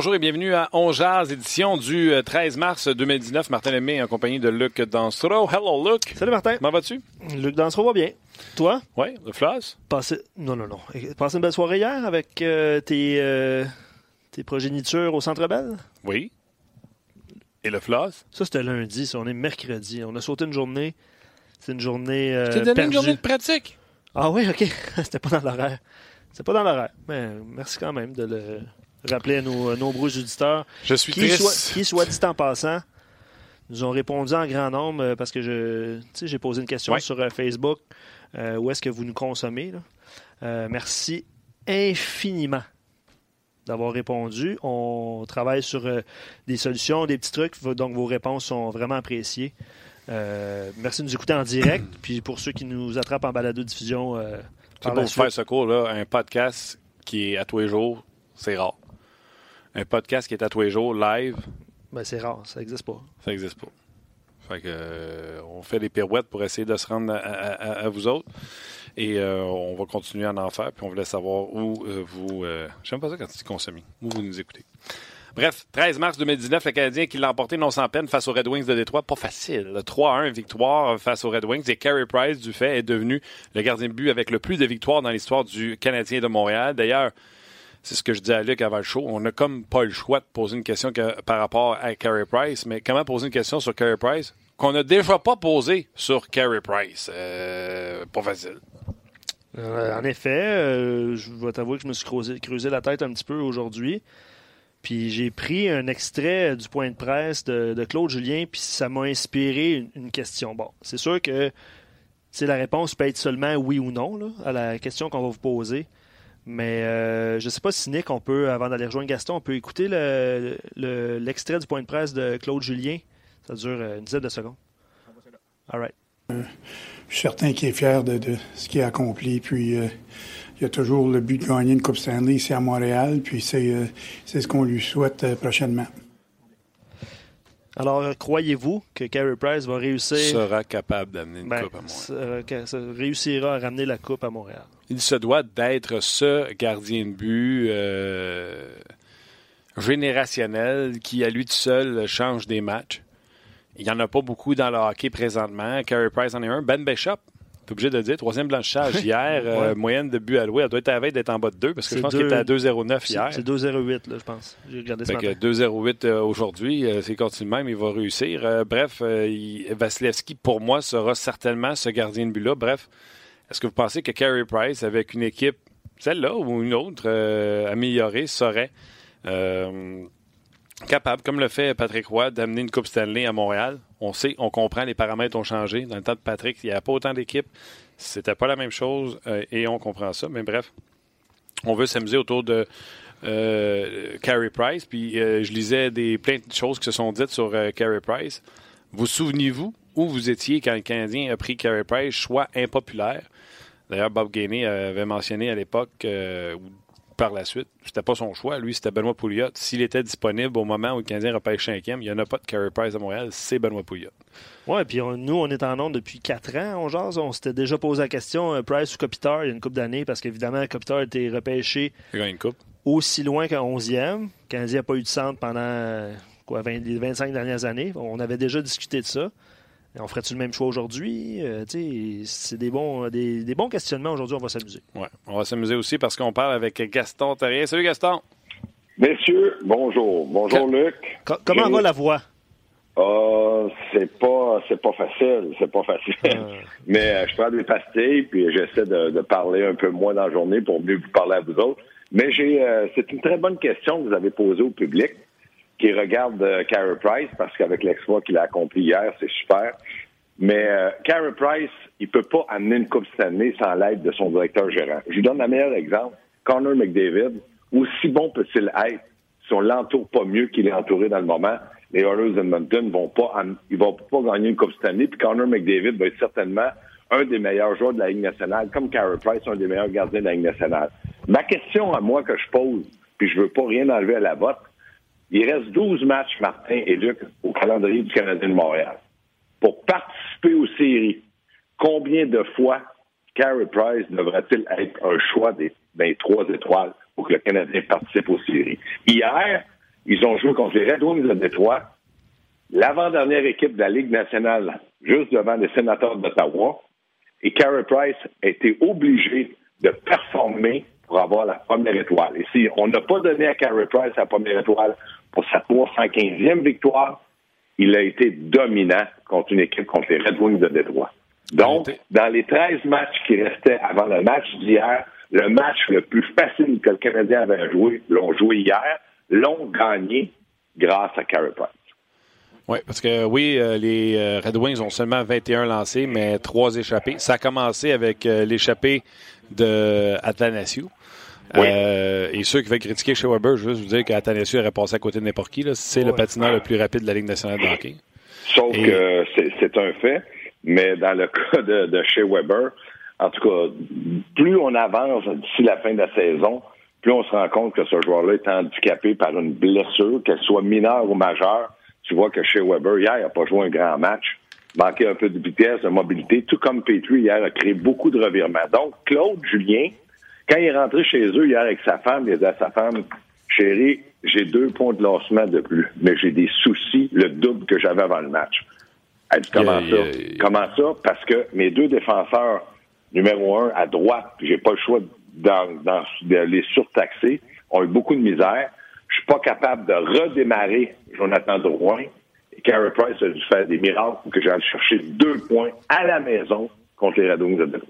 Bonjour et bienvenue à On édition du 13 euh, mars 2019. Martin Lemay en compagnie de Luc Dansereau. Hello, Luc. Salut, Martin. Comment vas-tu? Luc Dansereau va bien. Toi? Oui, le Floss? Passé... Non, non, non. Passé une belle soirée hier avec euh, tes, euh, tes progénitures au Centre Bell? Oui. Et le Floss? Ça, c'était lundi. Ça, on est mercredi. On a sauté une journée. C'est une journée euh, Je donné une journée de pratique. Ah oui, OK. c'était pas dans l'horaire. C'était pas dans l'horaire. Mais merci quand même de le rappeler à nos nombreux auditeurs. Je suis qui Soit, qui, soit dit en passant, nous ont répondu en grand nombre euh, parce que je, j'ai posé une question sur euh, Facebook. Euh, où est-ce que vous nous consommez? merci infiniment d'avoir répondu. On travaille sur des solutions, des petits trucs, donc vos réponses sont vraiment appréciées. merci de nous écouter en direct. Puis pour ceux qui nous attrapent en balado-diffusion, pour faire ce cours-là, un podcast qui est à tous les jours, c'est rare un podcast qui est à tous les jours, live. Ben, c'est rare, ça n'existe pas. Ça n'existe pas. Fait que, euh, on fait des pirouettes pour essayer de se rendre à, vous autres. Et euh, on va continuer à en faire. Puis on voulait savoir où euh, vous. J'aime pas ça quand tu dis Où vous nous écoutez. Bref, 13 mars 2019, le Canadien qui l'a emporté non sans peine face aux Red Wings de Détroit. Pas facile. 3-1 victoire face aux Red Wings. Et Carey Price, du fait, est devenu le gardien de but avec le plus de victoires dans l'histoire du Canadien de Montréal. D'ailleurs, c'est ce que je dis à Luc avant le show. On n'a comme pas le choix de poser une question par rapport à Carey Price, mais comment poser une question sur Carey Price qu'on n'a déjà pas posé sur Carey Price? Euh, pas facile. Euh, en effet, euh, je vais t'avouer que je me suis creusé, la tête un petit peu aujourd'hui. Puis j'ai pris un extrait du point de presse de, Claude Julien, puis ça m'a inspiré une, question. Bon, c'est sûr que la réponse peut être seulement oui ou non à la question qu'on va vous poser. Mais euh, je ne sais pas si Nick, on peut, avant d'aller rejoindre Gaston, on peut écouter l'extrait du point de presse de Claude Julien. Ça dure euh, une dizaine de secondes. All right. Euh, je suis certain qu'il est fier de, ce qu'il a accompli. Puis il y a toujours le but de gagner une Coupe Stanley ici à Montréal. Puis c'est ce qu'on lui souhaite prochainement. Alors, croyez-vous que Carey Price va réussir? Sera capable d'amener une ben, Coupe à Montréal. réussira à ramener la Coupe à Montréal il se doit d'être ce gardien de but euh, générationnel qui, à lui tout seul, change des matchs. Il n'y en a pas beaucoup dans le hockey présentement. Carey Price en est un. Ben Bishop, tu obligé de dire, troisième blanchage hier, euh, moyenne de but alloué. Elle doit être à veille d'être en bas de 2 parce que je pense qu'il était à 2,09 hier. C'est 2,08 je pense. J'ai regardé ça. 2,08 euh, aujourd'hui, c'est continue même, il va réussir. bref, Vasilevski, pour moi, sera certainement ce gardien de but-là. Bref, est-ce que vous pensez que Carey Price, avec une équipe, celle-là ou une autre, euh, améliorée, serait euh, capable, comme le fait Patrick Roy, d'amener une Coupe Stanley à Montréal? On sait, on comprend, les paramètres ont changé. Dans le temps de Patrick, il n'y avait pas autant d'équipes. C'était pas la même chose euh, et on comprend ça. Mais bref, on veut s'amuser autour de Carey Price. Puis je lisais des, plein de choses qui se sont dites sur Carey Price. Vous souvenez-vous où vous étiez quand le Canadien a pris Carey Price, choix impopulaire? D'ailleurs, Bob Gainey avait mentionné à l'époque, euh, ou par la suite, c'était pas son choix. Lui, c'était Benoît Pouliot. S'il était disponible au moment où le Canadien repêche cinquième, il n'y en a pas de Carey Price à Montréal, c'est Benoît Pouliot. Oui, puis nous, on est en onde depuis quatre ans, on jase. On s'était déjà posé la question, euh, Price ou Kopitar, il y a une coupe d'années, parce qu'évidemment, Kopitar a été repêché une coupe. aussi loin qu'un 11e. Le Canadien n'a pas eu de centre pendant quoi, les 25 dernières années. On avait déjà discuté de ça. On ferait-tu le même choix aujourd'hui? Euh, c'est des bons, des, bons questionnements aujourd'hui. On va s'amuser. Oui, on va s'amuser aussi parce qu'on parle avec Gaston Terrien. Salut Gaston. Messieurs, bonjour. Bonjour Luc. comment va la voix? Ah, c'est pas c'est pas facile, c'est pas facile. Ah. Mais euh, je prends des pastilles puis j'essaie de, parler un peu moins dans la journée pour mieux vous parler à vous autres. Mais j'ai euh, c'est une très bonne question que vous avez posée au public qui regarde euh, Carey Price parce qu'avec l'exploit qu'il a accompli hier, c'est super. Mais euh, Carey Price, il peut pas amener une Coupe Stanley sans l'aide de son directeur gérant. Je vous donne un meilleur exemple. Connor McDavid, aussi bon peut-il être si on l'entoure pas mieux qu'il est entouré dans le moment, les Oilers Edmonton vont pas, ils vont pas gagner une Coupe Stanley, puis Connor McDavid va être certainement un des meilleurs joueurs de la Ligue nationale, comme Carey Price, un des meilleurs gardiens de la Ligue nationale. Ma question à moi que je pose, puis je veux pas rien enlever à la vôtre, il reste 12 matchs, Martin et Luc, au calendrier du Canadien de Montréal. Pour participer aux séries, combien de fois Carey Price devrait-il être un choix des, trois étoiles pour que le Canadien participe aux séries? Hier, ils ont joué contre les Red Wings de Détroit, l'avant-dernière équipe de la Ligue nationale, juste devant les sénateurs d'Ottawa, et Carey Price a été obligé de performer pour avoir la première étoile. Et si on n'a pas donné à Carey Price la première étoile pour sa 315e victoire, il a été dominant contre une équipe contre les Red Wings de Détroit. Donc, dans les 13 matchs qui restaient avant le match d'hier, le match le plus facile que le Canadien avait joué, l'ont joué hier, l'ont gagné grâce à Carey Price. Oui, parce que oui, euh, les euh, Red Wings ont seulement 21 lancés, mais trois échappés. Ça a commencé avec euh, l'échappée de Athanasiou. Et ceux qui veulent critiquer chez Weber, je veux juste vous dire qu'Athanasiou aurait passé à côté de n'importe qui. C'est le patineur le plus rapide de la Ligue nationale de hockey. Sauf que c'est un fait, mais dans le cas de, de chez Weber, en tout cas, plus on avance d'ici la fin de la saison, plus on se rend compte que ce joueur-là est handicapé par une blessure, qu'elle soit mineure ou majeure. Tu vois que chez Weber, hier, il n'a pas joué un grand match, manquait un peu de vitesse, de mobilité, tout comme Petrie hier a créé beaucoup de revirements. Donc, Claude Julien, quand il est rentré chez eux hier avec sa femme, il a dit à sa femme, chérie, j'ai deux points de lancement de plus, mais j'ai des soucis, le double que j'avais avant le match. Elle dit, comment ça? Comment ça? Parce que mes deux défenseurs, numéro un, à droite, j'ai pas le choix dans, dans, de les surtaxer, ont eu beaucoup de misère. Je suis pas capable de redémarrer Jonathan Drouin. Et Carey Price a dû faire des miracles pour que j'aille chercher deux points à la maison contre les Red Wings de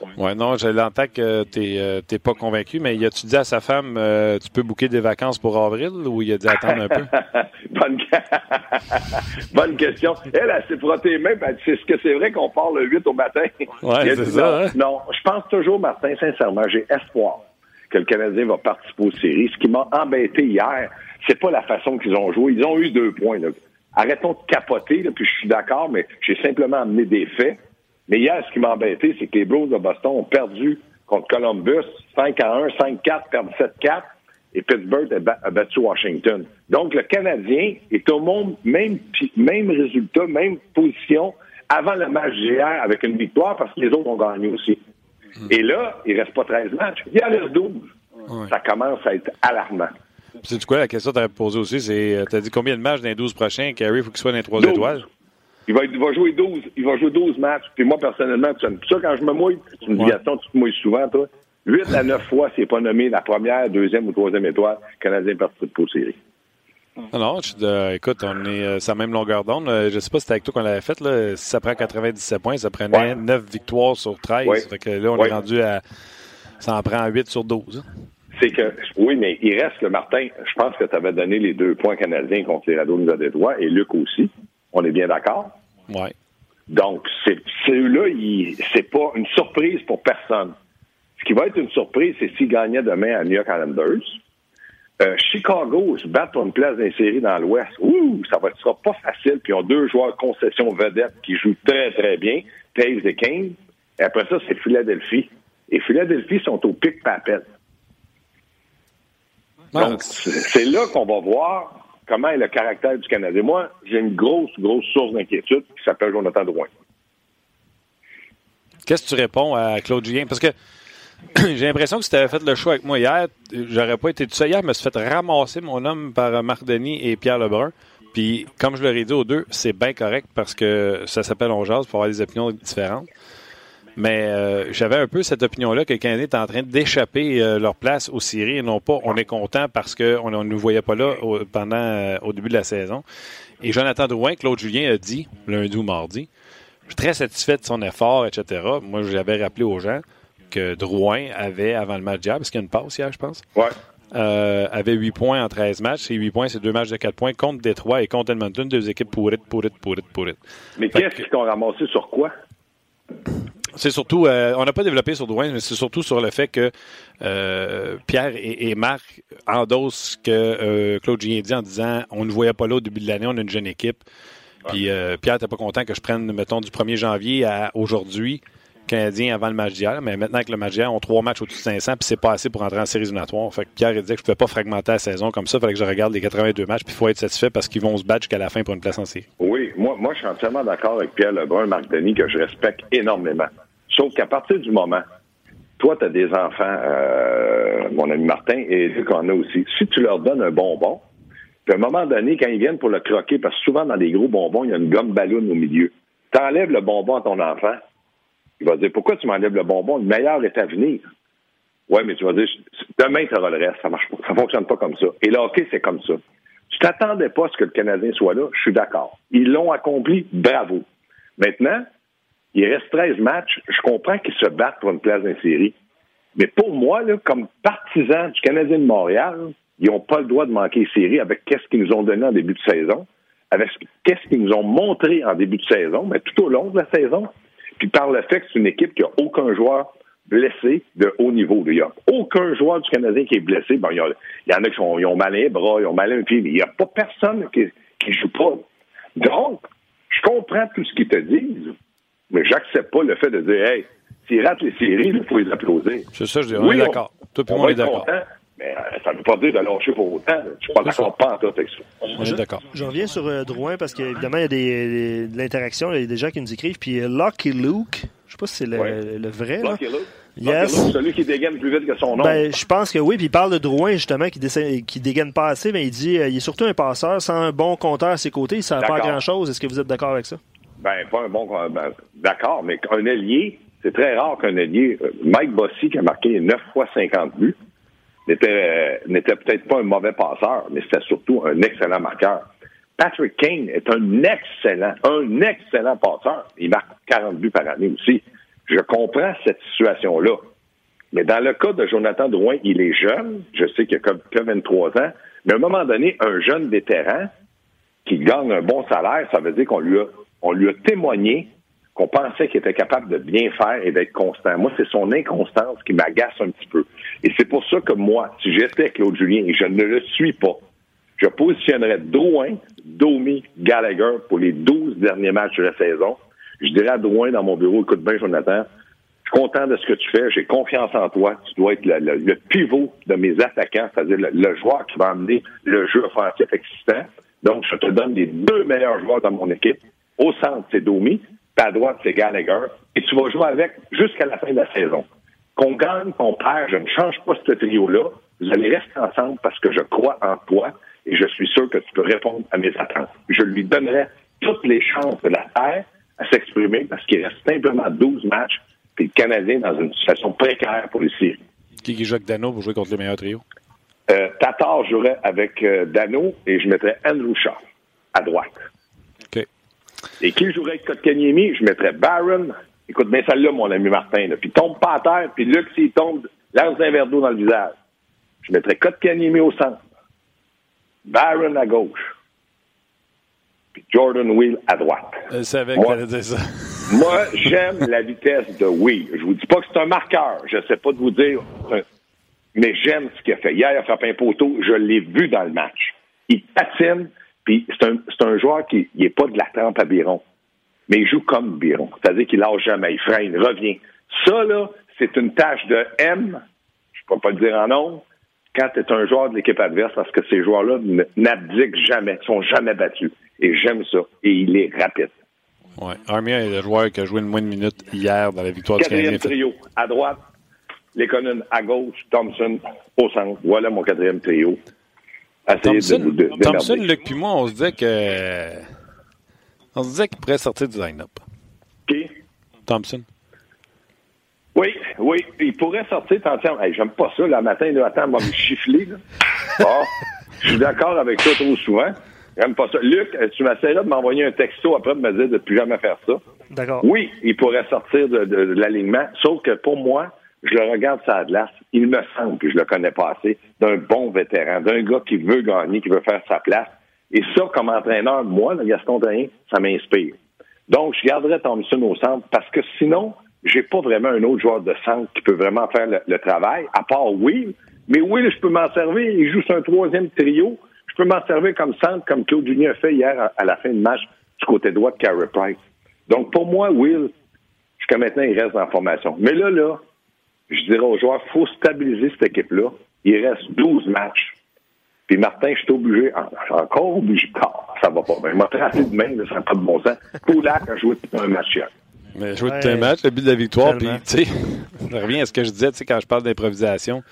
Détroit. Oui, non, je l'entends que tu n'es euh, pas convaincu, mais il a-tu dit à sa femme, euh, tu peux booker des vacances pour avril ou il a dit attendre un peu? Bonne... Bonne, question. Elle, elle s'est frottée les mains, c'est ce que c'est vrai qu'on part le 8 au matin. Oui, c'est ça. Hein? Non, je pense toujours, Martin, sincèrement, j'ai espoir que le Canadien va participer aux séries. Ce qui m'a embêté hier, c'est pas la façon qu'ils ont joué. Ils ont eu deux points. Arrêtons de capoter, puis je suis d'accord, mais j'ai simplement amené des faits. Mais hier, ce qui m'a embêté, c'est que les Blues de Boston ont perdu contre Columbus 5 à 1, 5-4, perdu 7-4, et Pittsburgh a battu Washington. Donc, le Canadien est au monde, même, même résultat, même position avant le match d'hier avec une victoire parce que les autres ont gagné aussi. Hmm. Et là, il reste pas 13 matchs, il y en reste 12. Ça commence à être alarmant. C'est quoi la question que tu as posée aussi? C'est, euh, tu as dit combien de matchs dans les 12 prochains? Carrie, il faut qu'il soit dans les 3 étoiles? Il va, il va, jouer 12, il va jouer 12 matchs. Puis moi, personnellement, tu ça, quand je me mouille, c'est une ouais. tu te mouilles souvent, toi. 8 à 9 fois, c'est pas nommé la première, deuxième ou troisième étoile, Canadien participe pour série. Non, non, écoute, on est euh, la même longueur d'onde. Je sais pas si c'était avec toi qu'on l'avait fait. Là. Si ça prend 97 points, ça prenait 9 victoires sur 13. Ouais. Fait que là, on est rendu à. Ça en prend 8 sur 12. Hein. C'est que, oui, mais il reste le Martin. Je pense que tu avais donné les deux points canadiens contre les Rados des droits et Luc aussi. On est bien d'accord? Donc, c'est, là c'est pas une surprise pour personne. Ce qui va être une surprise, c'est s'ils gagnaient demain à New York Islanders. Euh, Chicago se bat pour une place d'insérie dans l'Ouest. Ouh, ça va sera pas facile. Puis ils ont deux joueurs concession vedettes qui jouent très, très bien, Taves et Kane. Et après ça, c'est Philadelphie. Et Philadelphie sont au pic papel. Donc, c'est là qu'on va voir comment est le caractère du Canadien. Moi, j'ai une grosse, grosse source d'inquiétude qui s'appelle Jonathan Drouin. Qu'est-ce que tu réponds à Claude Julien? Parce que j'ai l'impression que si tu avais fait le choix avec moi hier, j'aurais pas été tout seul. Hier, je me suis fait ramasser mon homme par Marc Denis et Pierre Lebrun. Puis, comme je leur ai dit aux deux, c'est bien correct parce que ça s'appelle On jase pour avoir des opinions différentes. Mais euh, j'avais un peu cette opinion-là que le Canadien est en train d'échapper euh, leur place aux séries et non pas on est content parce qu'on ne nous voyait pas là au, pendant euh, au début de la saison. Et Jonathan Drouin, Claude Julien a dit lundi ou mardi, je suis très satisfait de son effort, etc. Moi, j'avais rappelé aux gens que Drouin avait, avant le match d'hier, parce qu'il y a une passe hier, je pense, ouais. avait 8 points en 13 matchs. Et 8 points, c'est deux matchs de 4 points contre Détroit et contre Edmonton, deux équipes pourrites, pourrites, pourrites, pourrites. Mais qu'est-ce qu'on a ramassé sur quoi? C'est surtout, euh, on n'a pas développé sur Drouin, mais c'est surtout sur le fait que euh, Pierre et, Marc endossent ce que euh, Claude Gien dit en disant on ne voyait pas là au début de l'année, on a une jeune équipe. Puis Pierre n'était pas content que je prenne, mettons, du 1er janvier à aujourd'hui, Canadien avant le match. Mais maintenant que le match d'hier, trois matchs au-dessus de 500, puis c'est pas assez pour entrer en série éliminatoire. Fait Pierre il disait que je ne pouvais pas fragmenter la saison comme ça. Il fallait que je regarde les 82 matchs, puis il faut être satisfait parce qu'ils vont se battre jusqu'à la fin pour une place en série. Oui, moi, moi je suis entièrement d'accord avec Pierre Lebrun, Marc Denis, que je respecte énormément. Sauf qu'à partir du moment, toi, tu as des enfants, euh, mon ami Martin, et Luc en a aussi. Si tu leur donnes un bonbon, Puis à un moment donné, quand ils viennent pour le croquer, parce que souvent dans des gros bonbons, il y a une gomme ballon au milieu. T'enlèves le bonbon à ton enfant, il va dire Pourquoi tu m'enlèves le bonbon? Le meilleur est à venir. Ouais, mais tu vas dire demain, tu auras le reste. Ça marche pas. Ça fonctionne pas comme ça. Et le hockey, c'est comme ça. Tu t'attendais pas à ce que le Canadien soit là, je suis d'accord. Ils l'ont accompli, bravo. Maintenant, il reste 13 matchs. Je comprends qu'ils se battent pour une place d'une série. Mais pour moi, là, comme partisan du Canadien de Montréal, ils n'ont pas le droit de manquer les séries avec qu'est-ce qu'ils nous ont donné en début de saison, avec qu'est-ce qu'ils nous ont montré en début de saison, mais tout au long de la saison, puis par le fait que c'est une équipe qui n'a aucun joueur blessé de haut niveau. Il n'y a aucun joueur du Canadien qui est blessé. Bon, il, y, en a qui ont mal les bras, ils ont mal un pied, mais il n'y a pas personne qui ne joue pas. Donc, je comprends tout ce qu'ils te disent, mais j'accepte pas le fait de dire, hey, s'ils ratent les séries, il faut les applaudir. C'est ça, je dis, on est d'accord. Tout le monde est d'accord. Mais euh, ça ne veut pas dire de lâcher pour autant. Je ne suis pas d'accord pas en tout avec ça. Est d'accord. Je reviens sur euh, Drouin parce qu'évidemment, il y a des, de l'interaction. Il y a des gens qui nous écrivent. Puis euh, Lucky Luke, je ne sais pas si c'est le, le, vrai. Lucky Luke. Yes. celui qui dégaine plus vite que son nom. Ben, je pense que oui. Puis il parle de Drouin, justement, qui, qui dégaine pas assez. Mais il dit il est surtout un passeur. Sans un bon compteur à ses côtés, il ne sert pas grand-chose. Est-ce que vous êtes d'accord avec ça? Ben, pas un bon. Ben, d'accord, mais un ailier, c'est très rare qu'un ailier. Mike Bossy, qui a marqué 9 fois 50 buts, n'était, n'était peut-être pas un mauvais passeur, mais c'était surtout un excellent marqueur. Patrick Kane est un excellent, un excellent passeur. Il marque 40 buts par année aussi. Je comprends cette situation-là. Mais dans le cas de Jonathan Drouin, il est jeune. Je sais qu'il a que 23 ans. Mais à un moment donné, un jeune vétéran qui gagne un bon salaire, ça veut dire qu'on lui a, on lui a témoigné qu'on pensait qu'il était capable de bien faire et d'être constant. Moi, c'est son inconstance qui m'agace un petit peu. Et c'est pour ça que moi, si j'étais Claude Julien, et je ne le suis pas, je positionnerais Drouin, Domi, Gallagher pour les 12 derniers matchs de la saison. Je dirais à Drouin dans mon bureau, écoute bien, Jonathan, je suis content de ce que tu fais, j'ai confiance en toi. Tu dois être le, pivot de mes attaquants, c'est-à-dire le, joueur qui va amener le jeu offensif existant. Donc, je te donne les deux meilleurs joueurs dans mon équipe. Au centre, c'est Domi à droite, c'est Gallagher, et tu vas jouer avec jusqu'à la fin de la saison. Qu'on gagne, qu'on perd, je ne change pas ce trio-là. Vous allez rester ensemble parce que je crois en toi et je suis sûr que tu peux répondre à mes attentes. Je lui donnerai toutes les chances de la terre à s'exprimer parce qu'il reste simplement 12 matchs, puis le Canadien dans une situation précaire pour les séries. Qui, joue avec Dano pour jouer contre les meilleurs trios? Euh, Tatar jouerait avec euh, Dano et je mettrais Andrew Shaw à droite. Et qui jouerait avec Kotkaniemi? Je mettrais Baron. Écoute bien celle-là, mon ami Martin. Là. Puis tombe pas à terre, puis Luc, s'il tombe, lance un verre d'eau dans le visage. Je mettrais Kotkaniemi au centre. Baron à gauche. Puis Jordan Wheel à droite. Je savais que dire ça. moi, j'aime la vitesse de Wheel. Je vous dis pas que c'est un marqueur. Je sais pas de vous dire. Mais j'aime ce qu'il a fait. Hier, il a frappé un poteau. Je l'ai vu dans le match. Il patine c'est un, un, joueur qui n'est pas de la trempe à Biron, mais il joue comme Biron. C'est-à-dire qu'il lâche jamais, il freine, il revient. Ça, là, c'est une tâche de M, je ne peux pas le dire en nom, quand tu es un joueur de l'équipe adverse, parce que ces joueurs-là n'abdiquent jamais, ne sont jamais battus. Et j'aime ça. Et il est rapide. Oui. Armia est le joueur qui a joué une moins de minutes hier dans la victoire du Quatrième trio, à droite, Lekonen à gauche, Thompson au centre. Voilà mon quatrième trio. Thompson, Thompson, Luc puis moi, on se disait que. On se disait qu'il pourrait sortir du line-up. Qui? Thompson. Oui, oui, il pourrait sortir. Attention, hey, j'aime pas ça. Le matin, là, attends, on va me chiffler. Bon, je suis d'accord avec toi trop souvent. J'aime pas ça. Luc, tu m'essaieras de m'envoyer un texto après de me dire de ne plus jamais faire ça? D'accord. Oui, il pourrait sortir de, de l'alignement, sauf que pour moi, je le regarde ça à glace, il me semble, que je le connais pas assez, d'un bon vétéran, d'un gars qui veut gagner, qui veut faire sa place. Et ça, comme entraîneur, moi, le Gaston Terrien, ça m'inspire. Donc, je garderai Thompson au centre parce que sinon, j'ai pas vraiment un autre joueur de centre qui peut vraiment faire le, travail, à part Will. Mais Will, je peux m'en servir. Il joue sur un troisième trio. Je peux m'en servir comme centre, comme Claude Junior a fait hier à, la fin de match du côté droit de Carey Price. Donc, pour moi, Will, jusqu'à maintenant, il reste en formation. Mais là, là, je dirais aux joueurs, il faut stabiliser cette équipe-là. Il reste 12 matchs. Puis Martin, je suis obligé, je suis encore obligé, ah, ça va pas bien. Il m'a tracé de main, ça n'a pas de bon sens. Poulac a joué tout un match hier. Mais joué tout un match, le but de la victoire, puis tu sais, je reviens à ce que je disais, tu sais, quand je parle d'improvisation.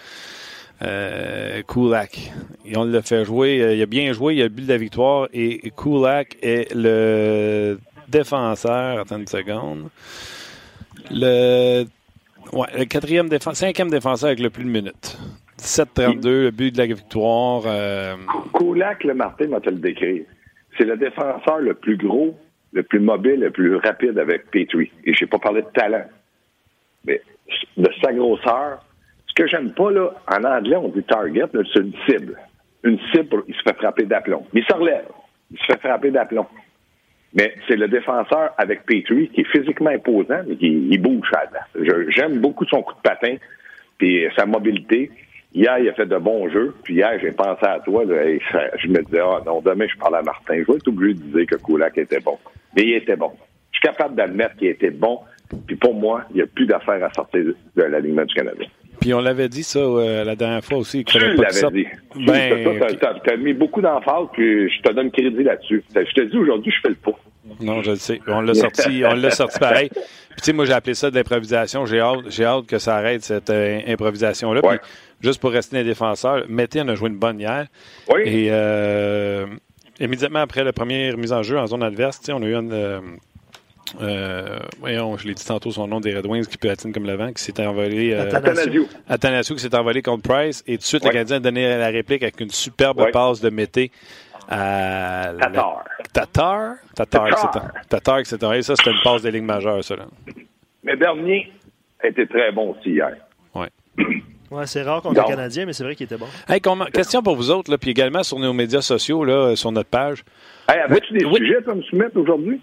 Euh, Kulak. Et on l'a fait jouer. Euh, il a bien joué. Il a bu de la victoire. Et Kulak est le défenseur. Attends une seconde. Le, ouais, le quatrième défenseur, cinquième défenseur avec le plus de minutes. 17-32, le but de la victoire. Euh... Kulak, le Martin, te le décrire. C'est le défenseur le plus gros, le plus mobile, le plus rapide avec Petrie. Et je n'ai pas parlé de talent. Mais de sa grosseur, ce que j'aime pas, là, en anglais, on dit target, c'est une cible. Une cible, il se fait frapper d'aplomb. Il se relève. Il se fait frapper d'aplomb. Mais c'est le défenseur avec Petrie qui est physiquement imposant, mais qui bouge à la J'aime beaucoup son coup de patin et sa mobilité. Hier, il a fait de bons jeux. Puis hier, j'ai pensé à toi. je me disais, ah non, demain, je parle à Martin. Je vais être obligé de dire que Koulak était bon. Mais il était bon. Je suis capable d'admettre qu'il était bon. Puis pour moi, il n'y a plus d'affaires à sortir de l'alignement du Canada. Puis on l'avait dit ça euh, la dernière fois aussi. Tu l'avais dit. Ben, tu as, mis beaucoup d'emphase, puis je te donne crédit là-dessus. Je te dis aujourd'hui, je fais le pas. Non, je le sais. On l'a sorti, on l'a sorti pareil. Puis tu sais, moi j'ai appelé ça de l'improvisation. J'ai hâte, j'ai hâte que ça arrête cette euh, improvisation-là. Puis juste pour rester un défenseur, Mété en a joué une bonne hier. Oui. Et euh, immédiatement après la première mise en jeu en zone adverse, on a eu une, euh, voyons, je l'ai dit tantôt, son nom des Red Wings qui peut atteindre comme le vent, qui s'est envolé. Euh, Athanasio. qui s'est envolé contre Price. Et tout de suite, le Canadien a donné la réplique avec une superbe passe de Mété à. Tatar. Tatar? Tatar, Tatar, etc. Et ça, c'était une passe des lignes majeures, ça. Là. Mais Bernier a été très bon aussi hier. Oui. Ouais, c'est rare contre les Canadiens, mais c'est vrai qu'il était bon. Hey, question pour vous autres, là, puis également sur nos médias sociaux, là, sur notre page. Hey, avais-tu des sujets à me soumettre aujourd'hui?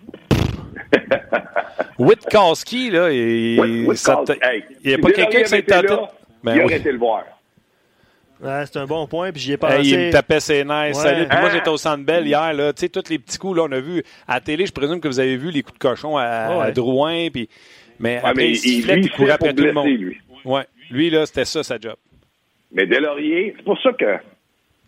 Witkowski, là, il n'y a pas quelqu'un qui s'est tenté. Ben il aurait été le voir. c'est un bon point, puis j'y ai pensé. il me tapait ses nerfs. Salut. Puis moi, j'étais au Centre Bell hier. Là. Tu sais, tous les petits coups, là, on a vu à la télé, je présume que vous avez vu les coups de cochon à, Drouin. Puis... Mais après, il sifflait, il courait après tout le monde. Lui. Ouais. lui, là, c'était ça, sa job. Mais Delaurier, c'est pour ça que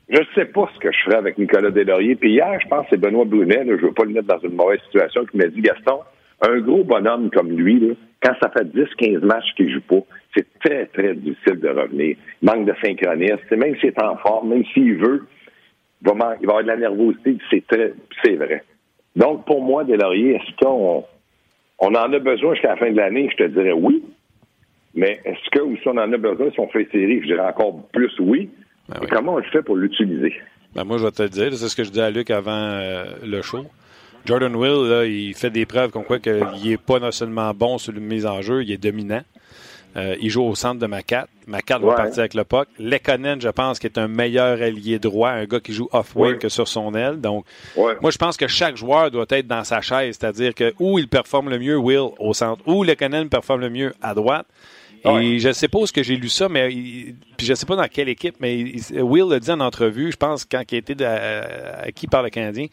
je ne sais pas ce que je ferais avec Nicolas Delaurier. Puis hier, je pense que c'est Benoît Brunet, je ne veux pas le mettre dans une mauvaise situation, qui m'a dit, Gaston, un gros bonhomme comme lui, là, quand ça fait 10-15 matchs qu'il joue pas, c'est très, très difficile de revenir. Il manque de synchronisme. Même s'il est en forme, même s'il veut, il va, il va avoir de la nervosité. C'est très, c'est vrai. Donc, pour moi, Delaurier, est-ce qu'on on en a besoin jusqu'à la fin de l'année? Je te dirais oui. Mais est-ce que, ou si on en a besoin, si on fait série, je dirais encore plus oui. Ben comment on le fait pour l'utiliser? Ben moi, je vais te le dire. C'est ce que je dis à Luc avant euh, le show. Jordan Will, là, il fait des preuves comme quoi qu'il n'est pas non seulement bon sur le mise en jeu, il est dominant. Euh, il joue au centre de Macat. Macat va partir avec le puck. Lekonen, je pense, qui est un meilleur allié droit, un gars qui joue off-wing que sur son aile. Donc, moi, je pense que chaque joueur doit être dans sa chaise, c'est-à-dire que où il performe le mieux, Will, au centre, où Lekonen performe le mieux, à droite. Et je ne sais pas où ce que j'ai lu ça, mais puis je ne sais pas dans quelle équipe, mais Will l'a dit en entrevue, je pense, quand il a été acquis par le Canadien,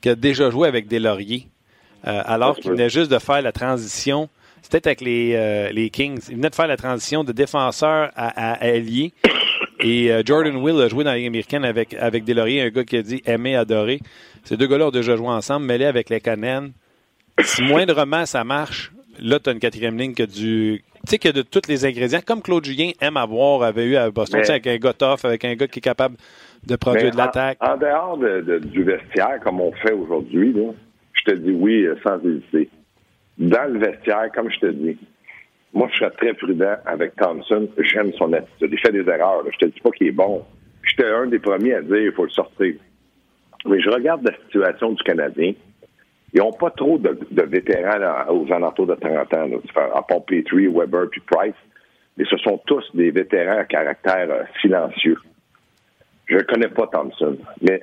qu'il a déjà joué avec des lauriers. Euh, alors qu'il venait juste de faire la transition. C'était avec les, euh, les Kings. Il venait de faire la transition de défenseur à, à allié. Et euh, Jordan Will a joué dans la Ligue américaine avec, avec Lauriers, un gars qui a dit aimer, adorer. Ces deux gars-là ont déjà joué ensemble, mêlés avec les Cannes. Si moindrement ça marche, là, tu as une quatrième ligne qui a du, sais qu'il y a de tous les ingrédients, comme Claude Julien aime avoir, avait eu à Boston, avec un gars tough, avec un gars qui est capable de produire de l'attaque. En, dehors de, du vestiaire, comme on fait aujourd'hui, je te dis oui euh, sans hésiter. Dans le vestiaire, comme je te dis, moi, je serais très prudent avec Thompson. J'aime son attitude. Il fait des erreurs. Je te dis pas qu'il est bon. J'étais un des premiers à dire il faut le sortir. Mais je regarde la situation du Canadien. Ils n'ont pas trop de, vétérans aux alentours de 30 ans, à part Petrie, Weber puis Price. Mais ce sont tous des vétérans à caractère euh, silencieux. Je ne connais pas Thompson, mais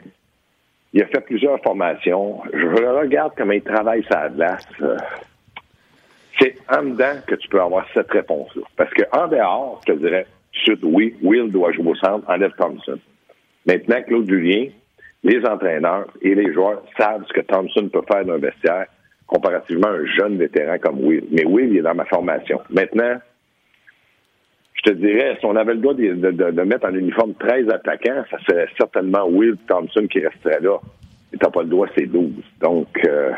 il a fait plusieurs formations. Je regarde comment il travaille sa glace. Euh, c'est en dedans que tu peux avoir cette réponse-là. Parce qu'en dehors, je te dirais, suite, oui, Will doit jouer au centre, enlève Thompson. Maintenant, Claude Julien, les entraîneurs et les joueurs savent ce que Thompson peut faire d'un vestiaire comparativement à un jeune vétéran comme Will. Mais Will, il est dans ma formation. Maintenant, je te dirais, si on avait le droit de, mettre en uniforme 13 attaquants, ça serait certainement Will Thompson qui resterait là. Et t'as pas le droit, c'est 12. Donc, euh,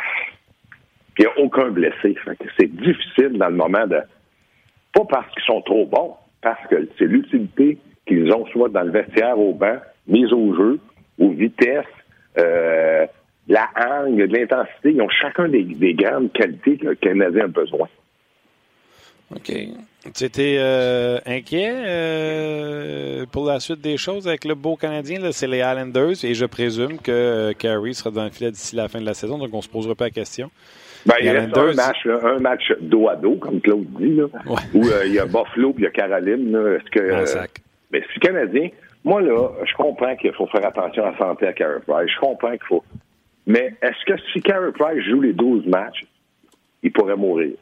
il n'y a aucun blessé. C'est difficile dans le moment de... Pas parce qu'ils sont trop bons, parce que c'est l'utilité qu'ils ont soit dans le vestiaire au banc, mise au jeu, aux vitesses, euh, la hargne, de l'intensité. Ils ont chacun des, grandes qualités que le Canadien a besoin. OK. Tu étais euh, inquiet euh, pour la suite des choses avec le beau Canadien? C'est les Islanders et je présume que Carey sera dans le filet d'ici la fin de la saison, donc on ne se posera pas la question. Ben, il reste un match, un match dos à dos, comme Claude dit, là, où il y a Buffalo et il y a Caroline. Est-ce que, mais si Canadien, moi, là, je comprends qu'il faut faire attention à la santé à Carey Price. Je comprends qu'il faut. Mais est-ce que si Carey Price joue les 12 matchs, il pourrait mourir?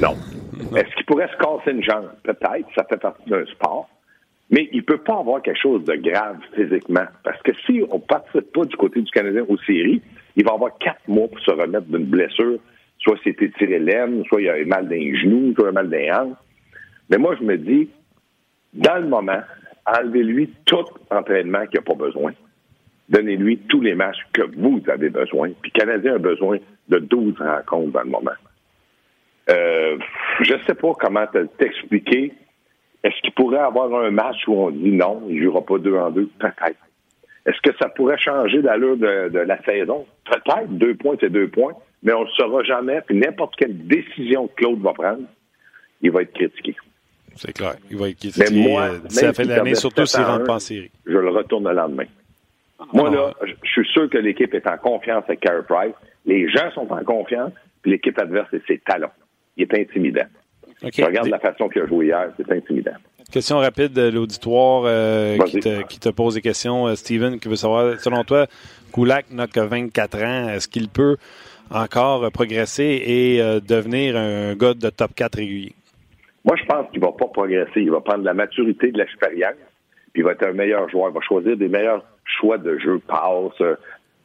Non. Est-ce qu'il pourrait se casser une jambe? Peut-être, ça fait partie d'un sport. Mais il ne peut pas avoir quelque chose de grave physiquement. Parce que si on ne participe pas du côté du Canadien aux séries, il va avoir quatre mois pour se remettre d'une blessure. Soit c'était tiré l'aine, soit il a mal dans les genoux, soit il a mal les hanches. Mais moi, je me dis, dans le moment, enlevez-lui tout entraînement qu'il n'a pas besoin. Donnez-lui tous les matchs que vous avez besoin. Puis Canadien a besoin de 12 rencontres dans le moment. Euh, je ne sais pas comment t'expliquer. Est-ce qu'il pourrait avoir un match où on dit non, il ne jouera pas deux en deux? Peut-être. Est-ce que ça pourrait changer l'allure de, de la saison? Peut-être. Deux points, c'est deux points. Mais on ne le saura jamais. Puis n'importe quelle décision que Claude va prendre, il va être critiqué. C'est clair. Il va être mais moi, euh, d'ici la fin de l'année, surtout s'il rentre pas en série. Je le retourne le lendemain. Moi, là, ah. je suis sûr que l'équipe est en confiance avec Carey Price. Les gens sont en confiance, puis l'équipe adverse, c'est ses talents. Il est intimidant. regarde la façon qu'il a joué hier, c'est intimidant. Question rapide de l'auditoire euh, qui, te, pose des questions. Euh, Steven, qui veut savoir, selon toi, Kulak n'a que 24 ans. Est-ce qu'il peut encore progresser et devenir un gars de top 4 régulier? Moi, je pense qu'il va pas progresser. Il va prendre la maturité de l'expérience, puis il va être un meilleur joueur. Il va choisir des meilleurs choix de jeu, passe, euh,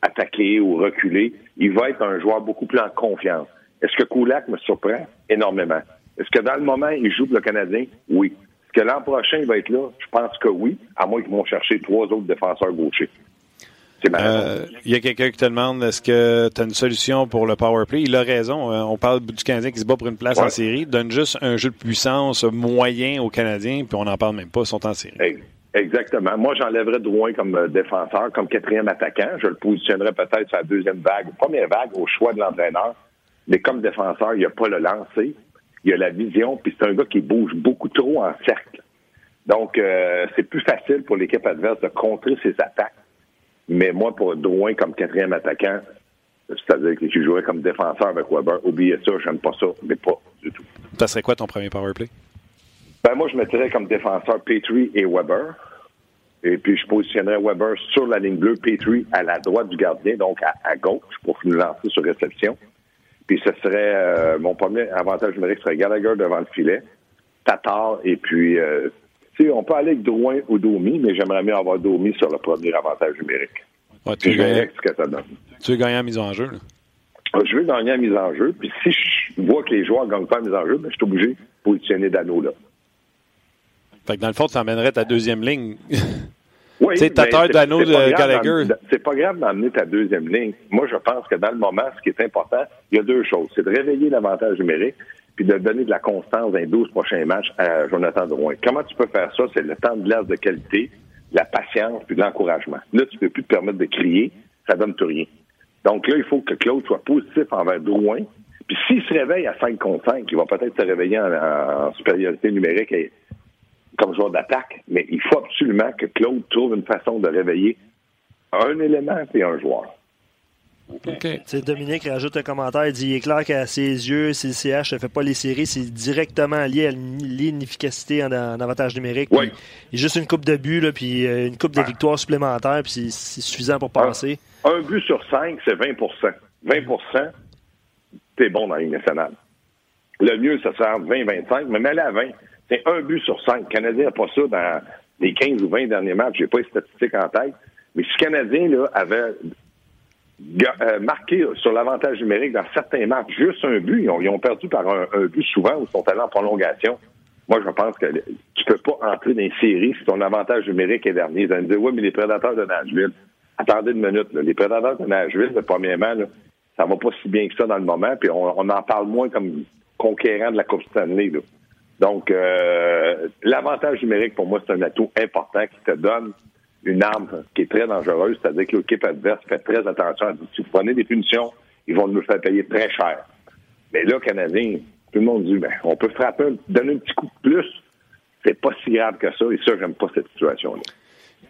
attaquer ou reculer. Il va être un joueur beaucoup plus en confiance. Est-ce que Kulak me surprend? Énormément. Est-ce que dans le moment, il joue pour le Canadien? Oui. Est-ce que l'an prochain, il va être là? Je pense que oui, à moins qu'ils vont chercher trois autres défenseurs gauchers. Euh, il y a quelqu'un qui te demande est-ce que tu as une solution pour le power play? Il a raison. Euh, on parle du Canadien qui se bat pour une place en série. Donne juste un jeu de puissance moyen aux Canadiens, puis on n'en parle même pas. Ils sont en série. Exactement. Moi, j'enlèverais Drouin comme euh, défenseur, comme quatrième attaquant. Je le positionnerais peut-être sur la deuxième vague. Première vague au choix de l'entraîneur. Mais comme défenseur, il n'y a pas le lancer. Il y a la vision, puis c'est un gars qui bouge beaucoup trop en cercle. Donc, c'est plus facile pour l'équipe adverse de contrer ses attaques mais moi, pour Drouin comme quatrième attaquant, c'est-à-dire que je jouerais comme défenseur avec Weber, oubliez ça, j'aime pas ça, mais pas du tout. Ça serait quoi ton premier power play? Ben, moi, je mettrais comme défenseur Petrie et Weber. Et puis, je positionnerais Weber sur la ligne bleue, Petrie à la droite du gardien, donc à, gauche, pour nous lancer sur réception. Puis, ce serait euh, mon premier avantage numérique serait Gallagher devant le filet, Tatar, et puis euh, on peut aller avec Drouin ou Domi, mais j'aimerais mieux avoir Domi sur le premier avantage numérique. tu, veux gagner, ce que ça donne. tu veux gagner la mise en jeu? Ah, je veux gagner la mise en jeu. Puis si je vois que les joueurs ne gagnent pas la mise en jeu, ben, je suis obligé de positionner Dano là. Fait que dans le fond, tu emmènerais ta deuxième ligne. Oui, tu sais, Dano, Gallagher. C'est pas grave d'emmener ta deuxième ligne. Moi, je pense que dans le moment, ce qui est important, il y a deux choses. C'est de réveiller l'avantage numérique puis de donner de la constance dans les 12 prochains matchs à Jonathan Drouin. Comment tu peux faire ça? C'est le temps de glace de qualité, la patience, puis de l'encouragement. Là, tu peux plus te permettre de crier, ça donne tout rien. Donc là, il faut que Claude soit positif envers Drouin. Puis s'il se réveille à 5 contre 5, il va peut-être se réveiller en, supériorité numérique comme joueur d'attaque, mais il faut absolument que Claude trouve une façon de réveiller un élément et un joueur. Dominique rajoute un commentaire, il dit il est clair qu'à ses yeux, si le CH ne fait pas les séries, c'est directement lié à l'inefficacité en, avantage numérique. Oui. Il y a juste une coupe de buts, là, puis euh, une coupe de victoires supplémentaires, puis c'est suffisant pour passer. Un, but sur cinq, c'est 20% 20% t'es bon dans la Ligue nationale. Le mieux, ça sert 20-25, mais mets à 20. C'est un but sur cinq. Le Canadien n'a pas ça dans les 15 ou 20 derniers matchs. J'ai pas les statistiques en tête. Mais si le Canadien là, avait marqué sur l'avantage numérique dans certains matchs, juste un but. Ils ont, perdu par un, but souvent ou sont allés en prolongation. Moi, je pense que tu peux pas entrer dans une série si ton avantage numérique est dernier. Ils vont me dire, oui, mais les prédateurs de Nashville. Attendez une minute. Les prédateurs de Nashville, premièrement, là, ça va pas si bien que ça dans le moment, puis on, en parle moins comme conquérant de la Coupe Stanley. Donc, euh, l'avantage numérique, pour moi, c'est un atout important qui te donne une arme qui est très dangereuse, c'est-à-dire que l'équipe adverse fait très attention. Si vous prenez des punitions, ils vont nous faire payer très cher. Mais là, Canadien, tout le monde dit, ben, on peut frapper, donner un petit coup de plus. C'est pas si grave que ça, et ça, j'aime pas cette situation-là.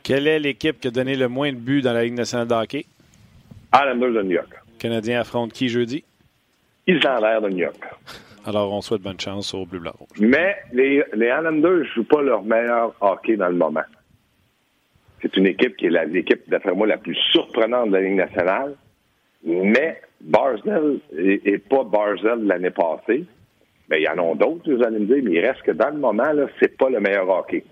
Quelle est l'équipe qui a donné le moins de buts dans la Ligue nationale de hockey? Islanders de New York. Canadien affronte qui jeudi? Islanders de New York. Alors, on souhaite bonne chance au Bleu Blanc Rouge. Mais les, les Islanders ne jouent pas leur meilleur hockey dans le moment. C'est une équipe qui est l'équipe, d'après moi, la plus surprenante de la Ligue nationale. Mais Barzell n'est pas Barzell de l'année passée. Mais il y en a d'autres, vous allez me dire, mais il reste que dans le moment, là, c'est pas le meilleur hockey.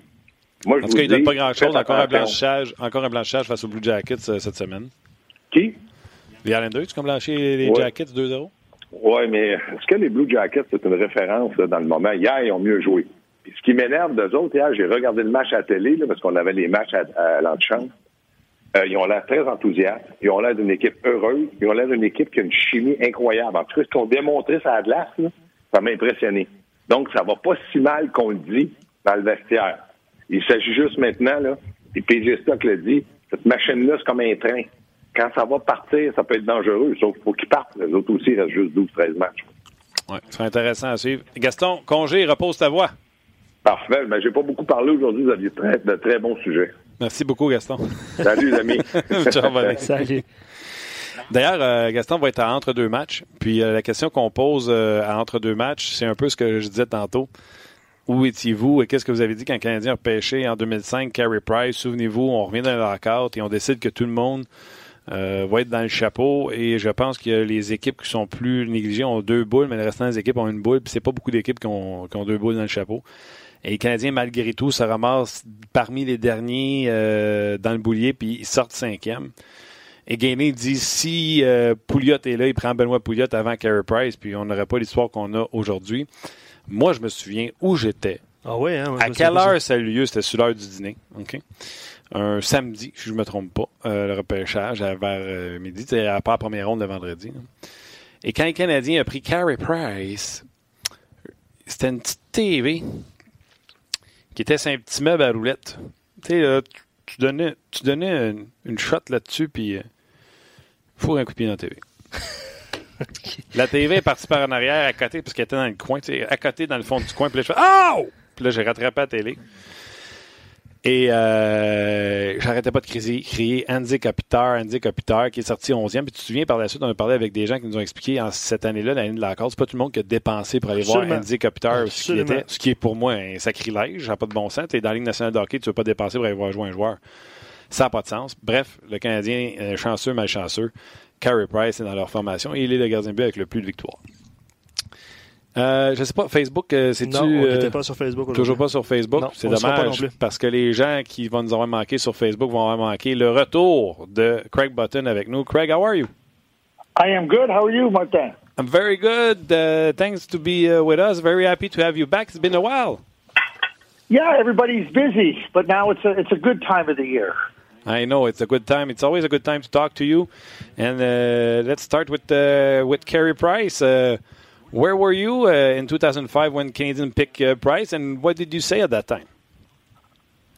Moi, je en tout cas, il ne donne pas grand-chose. Encore un, blanchissage, encore un blanchissage face aux Blue Jackets euh, cette semaine. Qui? Les Islanders, tu as blanchi les ouais. Jackets 2-0? Oui, mais est-ce que les Blue Jackets, c'est une référence là, dans le moment? Hier, ils ont mieux joué. Ce qui m'énerve d'eux autres, j'ai regardé le match à la télé, parce qu'on avait les matchs à, à l'antichambre. Euh, ils ont l'air très enthousiastes. Ils ont l'air d'une équipe heureuse. Ils ont l'air d'une équipe qui a une chimie incroyable. En tout cas, ce qu'on démontré ça à glace, ça m'a impressionné. Donc, ça va pas si mal qu'on le dit dans le vestiaire. Il s'agit juste maintenant, là, et PG Stock le dit, cette machine-là, c'est comme un train. Quand ça va partir, ça peut être dangereux, sauf qu'il faut qu'ils partent. Les autres aussi, il reste juste 12-13 matchs. Oui, c'est intéressant à suivre. Gaston, congé, repose ta voix. Parfait. Mais ben, j'ai pas beaucoup parlé aujourd'hui. Vous aviez très, de très bons sujets. Merci beaucoup, Gaston. Salut, les amis. Ciao, Salut. D'ailleurs, euh, Gaston va être à entre deux matchs. Puis euh, la question qu'on pose euh, à entre deux matchs, c'est un peu ce que je disais tantôt. Où étiez-vous et qu'est-ce que vous avez dit quand le Canadien a pêché en 2005 Carey Price? Souvenez-vous, on revient dans le lockout et on décide que tout le monde va être dans le chapeau. Et je pense que les équipes qui sont plus négligées ont deux boules, mais les restants des équipes ont une boule. Puis c'est pas beaucoup d'équipes qui ont, qui ont deux boules dans le chapeau. Et les Canadiens, malgré tout, se ramassent parmi les derniers euh, dans le boulier, puis ils sortent cinquième. Et Gainé dit si euh, Pouliot est là, il prend Benoît Pouliot avant Carey Price, puis on n'aurait pas l'histoire qu'on a aujourd'hui. Moi, je me souviens où j'étais. Ah ouais, hein, À quelle heure ça a eu lieu? C'était sur l'heure du dîner. OK? Un samedi, si je ne me trompe pas, euh, le repêchage vers euh, midi, c'était à part la première ronde le vendredi. Là. Et quand le Canadien a pris Carey Price, c'était une petite TV qui était un petit meuble à roulette. Tu sais, là, tu donnais, tu donnais une, une shot là-dessus, puis euh, faut un coup de pied dans la TV. la TV est partie par en arrière, à côté, parce qu'elle était dans le coin, tu sais, à côté, dans le fond du coin, puis là, je fais « Oh! » Puis là, j'ai rattrapé la télé. Et euh, j'arrêtais pas de crier, crier Andy Kopitar, Andy Kopitar, qui est sorti 11e. Puis tu te souviens, par la suite, on a parlé avec des gens qui nous ont expliqué en cette année-là, l'année de la carte, c'est pas tout le monde qui a dépensé pour aller Absolument. voir Andy Kopitar, ce qui, était, ce qui est pour moi un sacrilège, n'a pas de bon sens. Tu es dans la Ligue nationale de hockey, tu ne veux pas dépenser pour aller voir jouer un joueur. Ça n'a pas de sens. Bref, le Canadien, euh, chanceux, malchanceux, Carey Price est dans leur formation et il est le gardien de but avec le plus de victoires. Euh, je sais pas, Facebook, euh, c'est-tu... Non, on n'était euh, pas sur Facebook Toujours pas sur Facebook? Non, C'est on le sera pas non dommage plus. parce que les gens qui vont nous avoir manqué sur Facebook vont avoir manqué le retour de Craig Button avec nous. Craig, how are you? I am good. How are you, Martin? I'm very good. Uh, thanks to be uh, with us. Very happy to have you back. It's been a while. Yeah, everybody's busy, but now it's a it's a good time of the year. I know it's a good time. It's always a good time to talk to you. And uh, let's start with uh, with Carey Price. Uh, where were you uh, in 2005 when Canadian picked uh, Price, and what did you say at that time?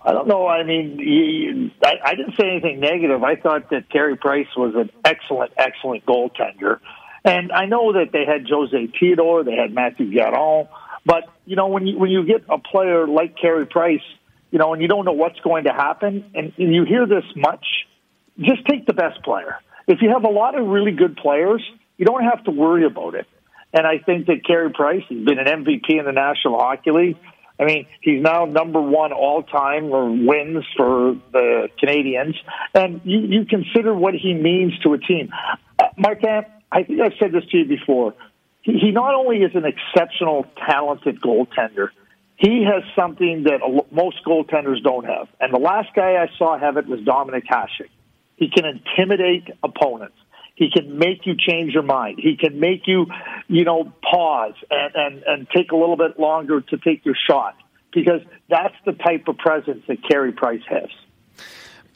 I don't know. I mean, you, I, I didn't say anything negative. I thought that Carey Price was an excellent, excellent goaltender. And I know that they had Jose Theodore, they had Matthew Garon, but you know when you when you get a player like Carey Price, you know, and you don't know what's going to happen, and, and you hear this much, just take the best player. If you have a lot of really good players, you don't have to worry about it. And I think that Carey Price has been an MVP in the National Hockey League. I mean, he's now number one all time or wins for the Canadians. And you, you consider what he means to a team. Uh, Martin, I think I've said this to you before. He, he not only is an exceptional, talented goaltender, he has something that most goaltenders don't have. And the last guy I saw have it was Dominic Hasek. He can intimidate opponents. He can make you change your mind. He can make you, you know, pause and, and, and take a little bit longer to take your shot because that's the type of presence that Carey Price has.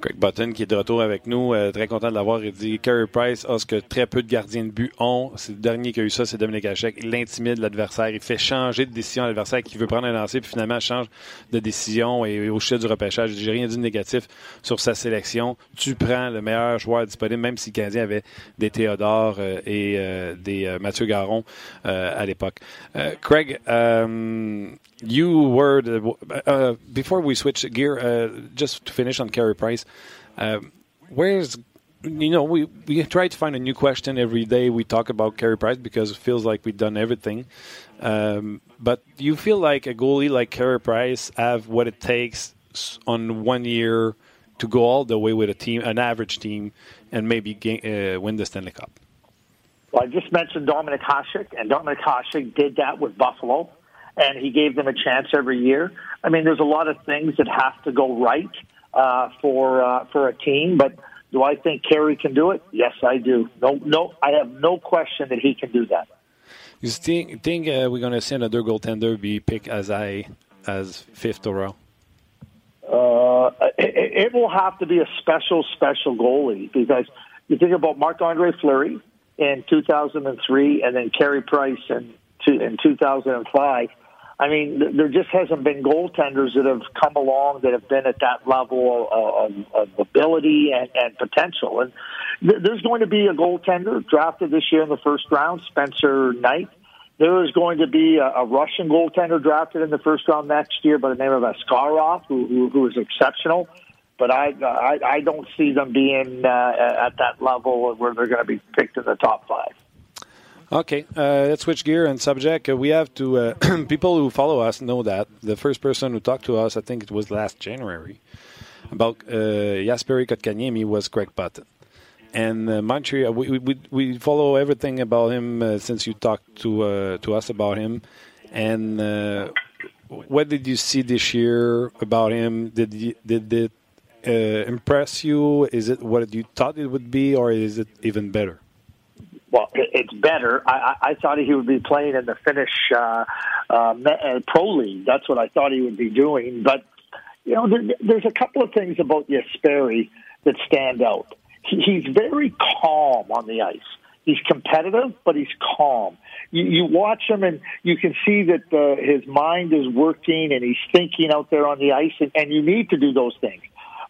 Greg Button qui est de retour avec nous, euh, très content de l'avoir. Il dit Carey Price a ce que très peu de gardiens de but ont. C'est le dernier qui a eu ça, c'est Dominique Hachek. Il intimide l'adversaire, il fait changer de décision à l'adversaire qui veut prendre un lancer, puis finalement change de décision et, au chef du repêchage. J'ai rien dit de négatif sur sa sélection. Tu prends le meilleur joueur disponible, même si le Canadien avait des Théodore euh, et euh, des Mathieu Garon à l'époque. Craig, you were the, uh, before we switch gear, uh, just to finish on Carey Price. Um, where's you know we we try to find a new question every day. We talk about Carey Price because it feels like we've done everything. Um, but you feel like a goalie like Carey Price have what it takes on one year to go all the way with a team, an average team, and maybe uh, win the Stanley Cup? Well, I just mentioned Dominic Hasek, and Dominic Hasek did that with Buffalo, and he gave them a chance every year. I mean, there's a lot of things that have to go right uh, for uh, for a team. But do I think Kerry can do it? Yes, I do. No, no, I have no question that he can do that. You think think uh, we're going to see another goaltender be picked as I as fifth overall? Uh, it, it will have to be a special, special goalie because you think about Marc Andre Fleury in 2003 and then Kerry Price in, in 2005 I mean, there just hasn't been goaltenders that have come along that have been at that level of, of, of ability and, and potential. And th- there's going to be a goaltender drafted this year in the first round, Spencer Knight. There is going to be a, a Russian goaltender drafted in the first round next year by the name of Askarov, who, who, who is exceptional. But I, I, I don't see them being uh, at that level where they're going to be picked in the top five. Okay, uh, let's switch gear and subject. Uh, we have to uh, people who follow us know that the first person who talked to us, I think it was last January, about uh, Jasperi Kotkaniemi was Greg Button, and uh, Montreal. We, we we follow everything about him uh, since you talked to uh, to us about him, and uh, what did you see this year about him? Did you, did it impress you? Is it what you thought it would be, or is it even better? Well, it's better. I, I thought he would be playing in the Finnish uh, uh, uh, Pro League. That's what I thought he would be doing. But you know, there, there's a couple of things about Jesperi that stand out. He, he's very calm on the ice. He's competitive, but he's calm. You, you watch him, and you can see that uh, his mind is working, and he's thinking out there on the ice. And, and you need to do those things.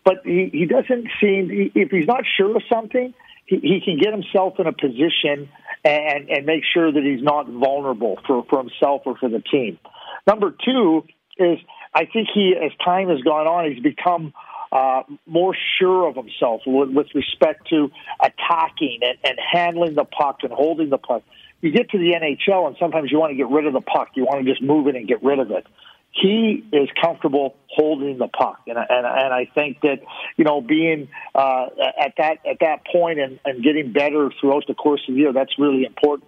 But he, he doesn't seem. If he's not sure of something, he, he can get himself in a position and, and make sure that he's not vulnerable for, for himself or for the team. Number two is I think he, as time has gone on, he's become uh, more sure of himself with, with respect to attacking and, and handling the puck and holding the puck. You get to the NHL, and sometimes you want to get rid of the puck. You want to just move it and get rid of it he is comfortable holding the puck, and and and I think that you know being uh, at that at that point and, and getting better throughout the course of the year that's really important.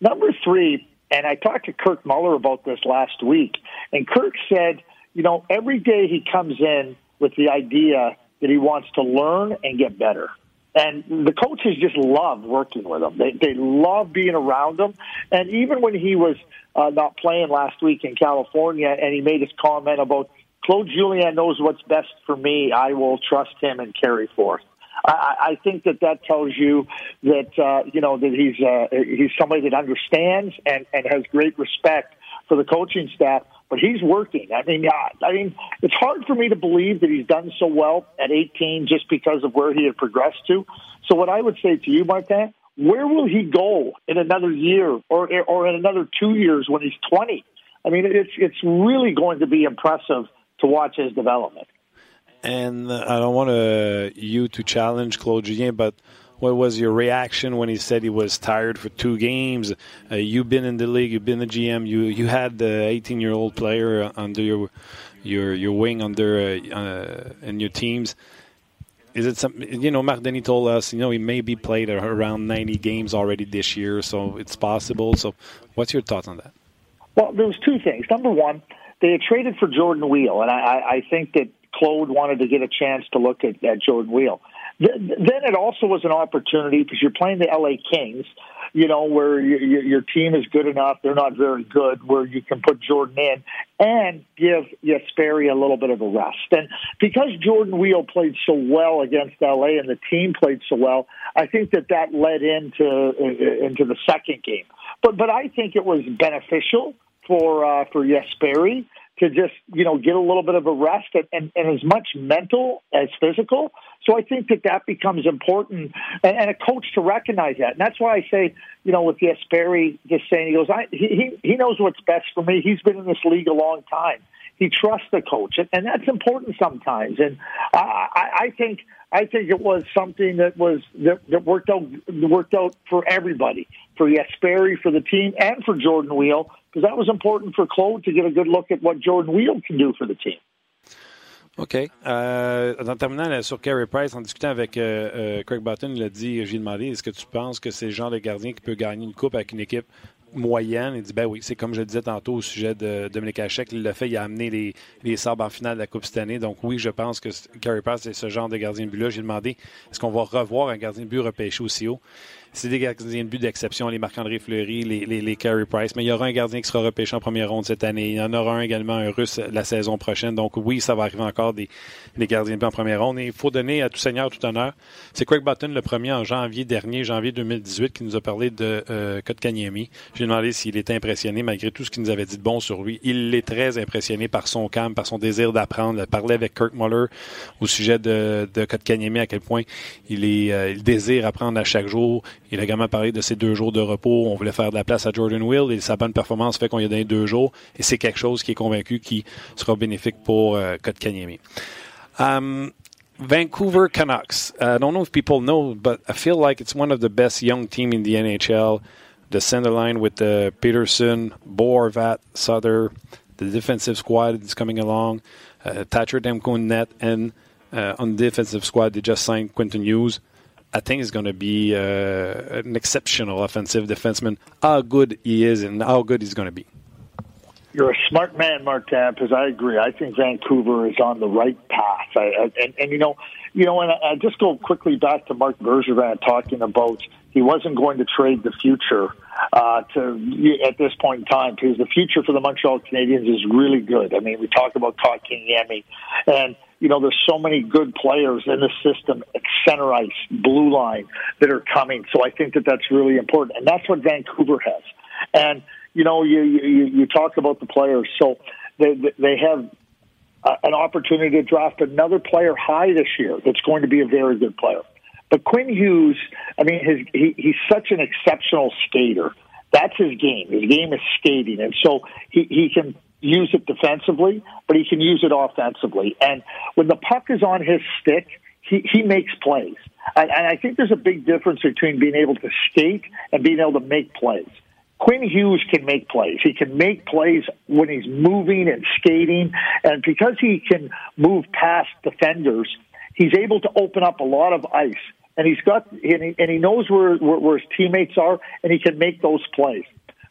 Number three, and I talked to Kirk Muller about this last week, and Kirk said, you know, every day he comes in with the idea that he wants to learn and get better. And the coaches just love working with him. They they love being around him. And even when he was uh, not playing last week in California, and he made his comment about Claude Julien knows what's best for me. I will trust him and carry forth. I, I think that that tells you that uh, you know that he's uh, he's somebody that understands and, and has great respect for the coaching staff. But he's working. I mean, uh, I mean, it's hard for me to believe that he's done so well at 18 just because of where he had progressed to. So, what I would say to you, Martin, where will he go in another year or or in another two years when he's 20? I mean, it's it's really going to be impressive to watch his development. And I don't want uh, you to challenge Claude Julien, but what was your reaction when he said he was tired for two games? Uh, you've been in the league, you've been the GM, you you had the 18 year old player under your your your wing under uh, uh, in your teams. Is it something you know? Marc Denis told us, you know, he maybe played around 90 games already this year, so it's possible. So, what's your thoughts on that? Well, there was two things. Number one, they had traded for Jordan Wheel, and I, I think that Claude wanted to get a chance to look at, at Jordan Wheel. Then it also was an opportunity because you're playing the LA Kings, you know, where you, you, your team is good enough, they're not very good, where you can put Jordan in and give Jesperi a little bit of a rest. And because Jordan Wheel played so well against LA and the team played so well, I think that that led into into the second game. But but I think it was beneficial for uh, for Jesperi to just you know get a little bit of a rest and, and, and as much mental as physical. So I think that that becomes important, and, and a coach to recognize that. And that's why I say, you know, with Jesperi just saying he goes, I, he he knows what's best for me. He's been in this league a long time. He trusts the coach, and, and that's important sometimes. And I, I, I think I think it was something that was that, that worked out worked out for everybody, for Jesperi, for the team, and for Jordan Wheel because that was important for Claude to get a good look at what Jordan Wheel can do for the team. OK. Euh, en terminant sur Carey Price, en discutant avec euh, euh, Craig Button, il a dit, j'ai demandé, est-ce que tu penses que c'est le genre de gardien qui peut gagner une coupe avec une équipe moyenne? Il dit, ben oui, c'est comme je le disais tantôt au sujet de Dominique Hachek. Il l'a fait, il a amené les, les sabres en finale de la Coupe cette année. Donc oui, je pense que Carey Price est ce genre de gardien de but-là. J'ai demandé, est-ce qu'on va revoir un gardien de but repêché aussi haut? C'est des gardiens de but d'exception, les Marc-André Fleury, les, les, les Carey Price, mais il y aura un gardien qui sera repêché en première ronde cette année. Il y en aura un également, un russe, la saison prochaine. Donc oui, ça va arriver encore des, des gardiens de but en première ronde. Et il faut donner à tout seigneur, tout honneur. C'est Craig Button, le premier en janvier dernier, janvier 2018, qui nous a parlé de euh, Kotkaniemi. J'ai demandé s'il était impressionné malgré tout ce qu'il nous avait dit de bon sur lui. Il est très impressionné par son calme, par son désir d'apprendre. Il parlait avec Kirk Muller au sujet de, de Kotkaniemi, à quel point il, est, euh, il désire apprendre à chaque jour. Il a également parlé de ses deux jours de repos. On voulait faire de la place à Jordan Will et sa bonne performance fait qu'on lui a donné deux jours. Et c'est quelque chose qui est convaincu qui sera bénéfique pour euh, Kotkaniemi. Um, Vancouver Canucks. Uh, I don't know if people know, but I feel like it's one of the best young team in the NHL. The center line with uh, Peterson, Borvat, Sutter, the defensive squad is coming along. Uh, Thatcher Demko net, and uh, on the defensive squad they just signed Quentin Hughes. I think is going to be uh, an exceptional offensive defenseman. How good he is and how good he's going to be. You're a smart man, Mark because I agree. I think Vancouver is on the right path. I, I, and, and you know, you know, and I, I just go quickly back to Mark Bergevin talking about he wasn't going to trade the future uh, to at this point in time because the future for the Montreal Canadiens is really good. I mean, we talk about Kotkaniemi, and you know, there's so many good players in the system, center ice, blue line, that are coming. So I think that that's really important, and that's what Vancouver has. And you know, you you, you talk about the players, so they they have uh, an opportunity to draft another player high this year that's going to be a very good player. But Quinn Hughes, I mean, his he, he's such an exceptional skater. That's his game. His game is skating, and so he he can use it defensively, but he can use it offensively. And when the puck is on his stick, he, he makes plays. And, and I think there's a big difference between being able to skate and being able to make plays. Quinn Hughes can make plays. He can make plays when he's moving and skating. And because he can move past defenders, he's able to open up a lot of ice. And he's got, and he, and he knows where, where, where his teammates are, and he can make those plays.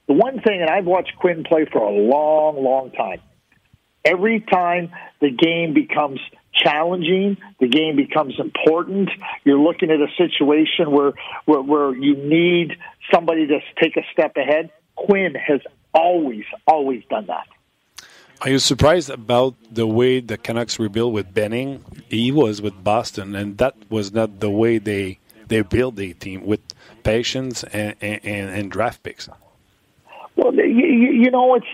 The one thing, and I've watched Quinn play for a long, long time, every time the game becomes challenging, the game becomes important, you're looking at a situation where, where, where you need somebody to take a step ahead, Quinn has always, always done that. Are you surprised about the way the Canucks rebuild with Benning? He was with Boston, and that was not the way they they build a team with patience and, and, and draft picks. Well, you, you know, it's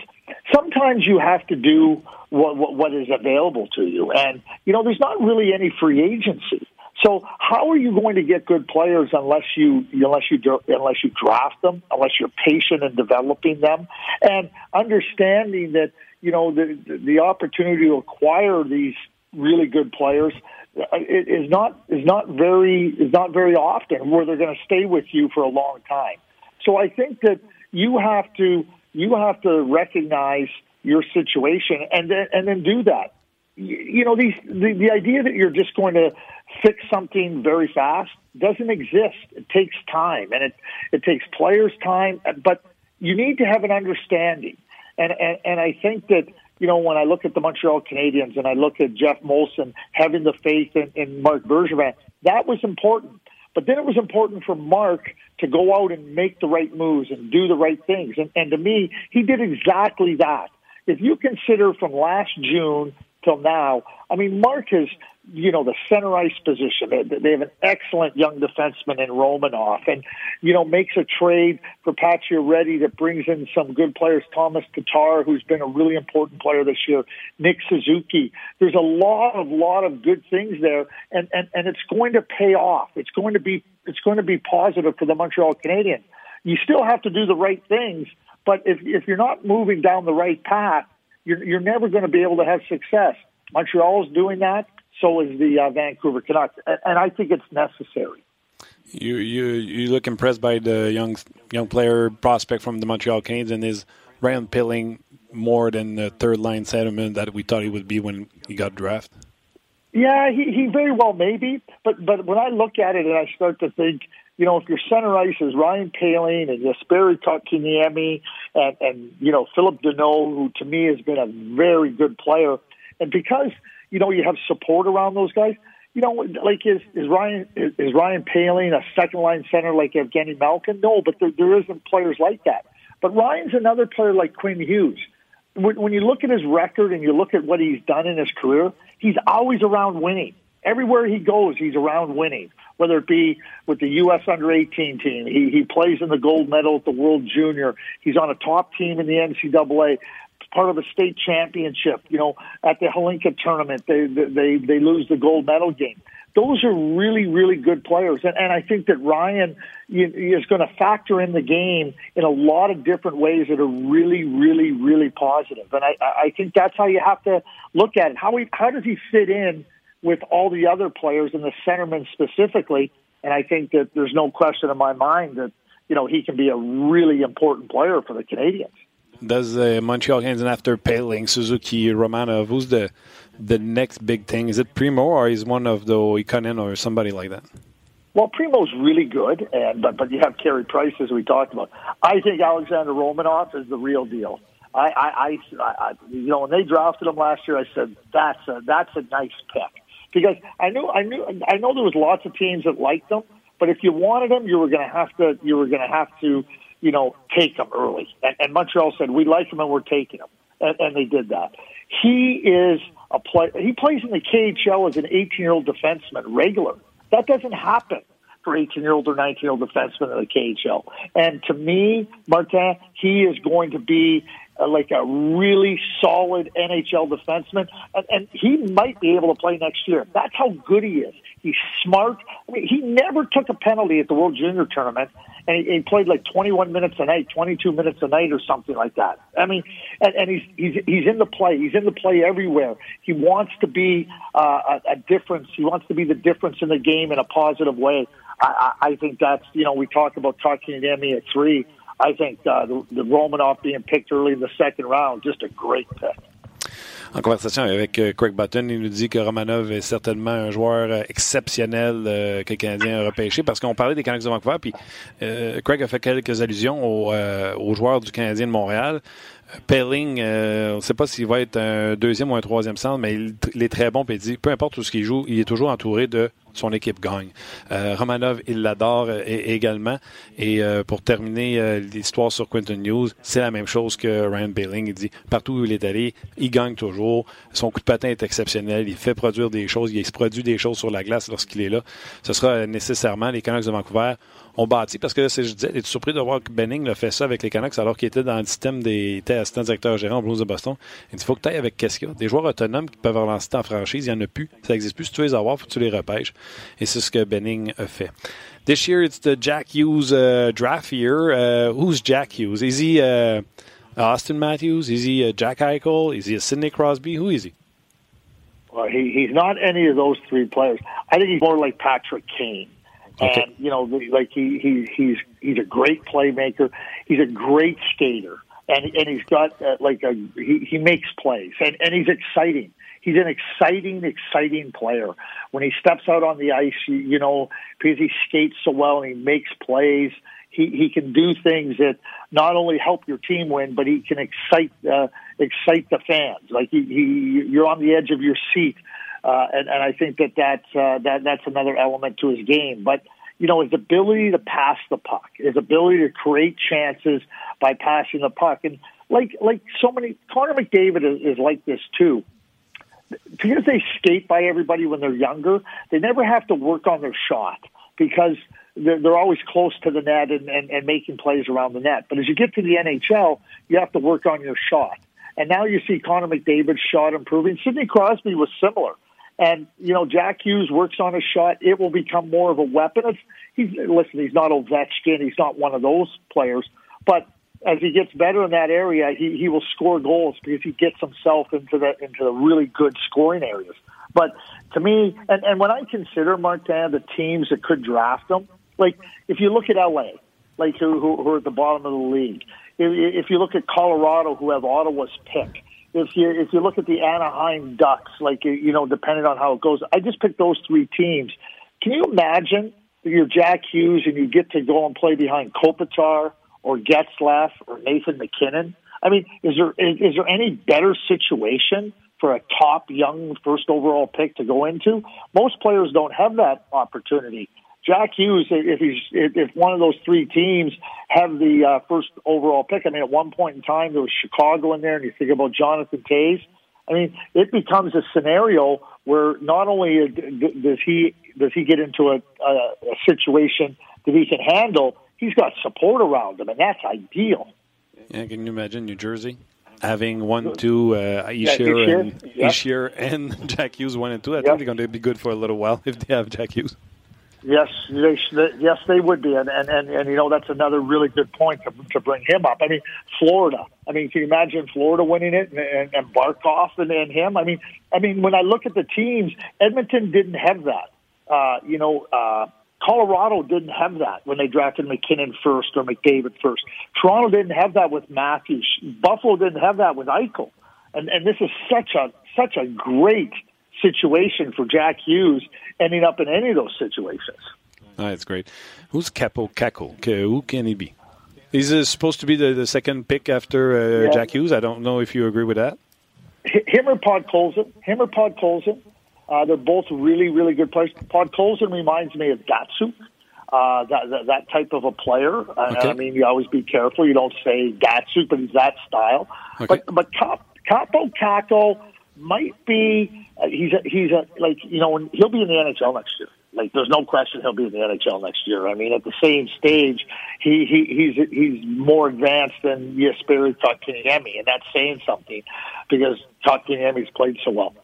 sometimes you have to do what, what what is available to you, and you know, there's not really any free agency. So how are you going to get good players unless you unless you unless you draft them, unless you're patient in developing them, and understanding that you know the the opportunity to acquire these really good players uh, is not is not very is not very often where they're going to stay with you for a long time. So I think that you have to you have to recognize your situation and then and then do that. You, know, these the, the idea that you're just going to fix something very fast doesn't exist. It takes time and it it takes players time, but you need to have an understanding. And and, and I think that you know, when I look at the Montreal Canadiens and I look at Jeff Molson having the faith in, in Mark Bergevin, that was important. But then it was important for Mark to go out and make the right moves and do the right things. And, and to me, he did exactly that. If you consider from last June till now, I mean, Mark has you know, the center ice position. They have an excellent young defenseman in Romanoff and, you know, makes a trade for Pacioretty that brings in some good players. Thomas Tatar, who's been a really important player this year. Nick Suzuki. There's a lot of, lot of good things there and, and, and it's going to pay off. It's going to be, it's going to be positive for the Montreal Canadiens. You still have to do the right things, but if, if you're not moving down the right path, you're, you're never going to be able to have success. Montreal is doing that so is the uh, Vancouver Canucks, and I think it's necessary. You you you look impressed by the young young player prospect from the Montreal Canadiens and is Ryan Pilling more than the third line sentiment that we thought he would be when he got drafted. Yeah, he, he very well may be, but but when I look at it and I start to think, you know, if your center ice is Ryan Poehling and Jesperi Kotkaniemi and and you know Phillip Danault, who to me has been a very good player, and because you know, you have support around those guys. You know, like is is Ryan is, is Ryan Poehling a second line center like Evgeny Malkin? No, but there, there isn't players like that. But Ryan's another player like Quinn Hughes. When, when you look at his record and you look at what he's done in his career, he's always around winning. Everywhere he goes, he's around winning. Whether it be with the U.S. Under 18 team, he he plays in the gold medal at the World Junior. He's on a top team in the NCAA part of a state championship. You know, at the Hlinka tournament, they they they lose the gold medal game. Those are really really good players, and, and I think that Ryan is going to factor in the game in a lot of different ways that are really really really positive. And I I think that's how you have to look at it. How he how does he fit in with all the other players and the centermen specifically? And I think that there's no question in my mind that you know he can be a really important player for the Canadiens does the Montreal Canadiens after Poehling, Suzuki, Romanov? Who's the the next big thing? Is it Primo or is one of the Ikonen or somebody like that? Well, Primo's really good, and but but you have Carey Price as we talked about. I think Alexander Romanov is the real deal. I, I, I, I you know when they drafted him last year, I said that's a that's a nice pick because I knew I knew I know there was lots of teams that liked him, but if you wanted him, you were going to have to you were going to have to you know, take him early. And, and Montreal said, we like him and we're taking him. And, and they did that. He is a play. He plays in the KHL as an 18 year old defenseman, regular. That doesn't happen for 18 year old or 19 year old defensemen in the KHL. And to me, Martin, he is going to be uh, like a really solid NHL defenseman, and, and he might be able to play next year. That's how good he is. He's smart. I mean, he never took a penalty at the World Junior Tournament, and he, he played like 21 minutes a night, 22 minutes a night, or something like that. I mean, and, and he's he's he's in the play. He's in the play everywhere. He wants to be uh, a, a difference. He wants to be the difference in the game in a positive way. I, I, I think that's you know we talk about talking to Emmy at three. I think uh, the, the Romanoff being picked early in the second round, just a great pick. En conversation avec euh, Craig Button, il nous dit que Romanov est certainement un joueur euh, exceptionnel euh, que le Canadien a repêché parce qu'on parlait des Canucks de Vancouver, puis Craig a fait quelques allusions aux, aux joueurs du Canadien de Montréal. Pelling, euh, on ne sait pas s'il va être un deuxième ou un troisième centre, mais il, est très bon. Puis il dit, peu importe où ce qu'il joue, il est toujours entouré de son équipe gagne. Euh, Romanov, il l'adore euh, également. Et pour terminer l'histoire sur Quentin News, c'est la même chose que Ryan Belling. Il dit, partout où il est allé, il gagne toujours. Son coup de patin est exceptionnel. Il fait produire des choses. Il se produit des choses sur la glace lorsqu'il est là. Ce sera nécessairement les Canucks de Vancouver on bâtit parce que je disais, es surpris de voir que Benning a fait ça avec les Canucks alors qu'il était dans le système des était assistant directeur gérant au Blues de Boston? Il dit faut que tu ailles avec qu'est-ce qu'il y a. Des joueurs autonomes qui peuvent relancer en franchise, il n'y en a plus. Ça n'existe plus. Si tu veux les avoir, faut que tu les repêches. Et c'est ce que Benning a fait. This year it's the Jack Hughes uh, draft year. Uh, who's Jack Hughes? Is he uh, Austin Matthews? Is he Jack Eichel? Is he a Sidney Crosby? Who is he? Well, he, he's not any of those three players. I think he's more like Patrick Kane. Okay. And you know, like he, he he's he's a great playmaker. He's a great skater, and and he's got uh, like a he, he makes plays, and and he's exciting. He's an exciting, exciting player. When he steps out on the ice, you, know, because he skates so well and he makes plays, he he can do things that not only help your team win, but he can excite uh, excite the fans. Like he, he you're on the edge of your seat, uh, and and I think that that's uh, that that's another element to his game. But you know his ability to pass the puck, his ability to create chances by passing the puck, and like like so many Connor McDavid is, is like this too because they skate by everybody when they're younger, they never have to work on their shot because they're, they're always close to the net and, and, and making plays around the net. But as you get to the NHL, you have to work on your shot. And now you see Connor McDavid's shot improving. Sidney Crosby was similar. And, you know, Jack Hughes works on his shot. It will become more of a weapon. It's, he's, listen, he's not Ovechkin. He's not one of those players. But as he gets better in that area, he, he will score goals because he gets himself into the into the really good scoring areas. But to me, and, and when I consider Martin the teams that could draft him, like if you look at LA, like who who, who are at the bottom of the league, if, if you look at Colorado, who have Ottawa's pick, if you if you look at the Anaheim Ducks, like you know, depending on how it goes, I just picked those three teams. Can you imagine you're Jack Hughes and you get to go and play behind Kopitar? Or Getzlaf or Nathan MacKinnon? I mean, is there is, is there any better situation for a top young first overall pick to go into? Most players don't have that opportunity. Jack Hughes, if he's if one of those three teams have the uh, first overall pick, I mean, at one point in time there was Chicago in there, and you think about Jonathan Toews. I mean, it becomes a scenario where not only does he does he get into a, a, a situation that he can handle, he's got support around him, and that's ideal. Yeah, can you imagine New Jersey having one, two, uh, Ishier yeah, and yep. Ishier and Jack Hughes one and two? I yep. think they're going to be good for a little while if they have Jack Hughes. Yes, they, yes, they would be, and, and and and you know that's another really good point to, to bring him up. I mean, Florida. I mean, can you imagine Florida winning it and, and, and Barkov and, and him? I mean, I mean, when I look at the teams, Edmonton didn't have that. Uh, you know, uh, Colorado didn't have that when they drafted McKinnon first or McDavid first. Toronto didn't have that with Matthews. Buffalo didn't have that with Eichel. And and this is such a such a great situation for Jack Hughes ending up in any of those situations. Oh, that's great. Who's Kaapo Kakko? Who can he be? He's uh, supposed to be the, the second pick after uh, yeah. Jack Hughes. I don't know if you agree with that. Him or Podkolzin. Him or Podkolzin. Uh, they're both really, really good players. Podkolzin reminds me of Datsyuk, uh, that, that, that type of a player. Okay. I mean, you always be careful. You don't say Datsyuk, but he's that style. Okay. But but Cap, Kaapo Kakko might be. Uh, he's a, he's a like you know when, he'll be in the NHL next year. Like there's no question he'll be in the NHL next year. I mean, at the same stage, he, he he's he's more advanced than Jesperi Kotkaniemi, and that's saying something because Kotkaniemi's played so well.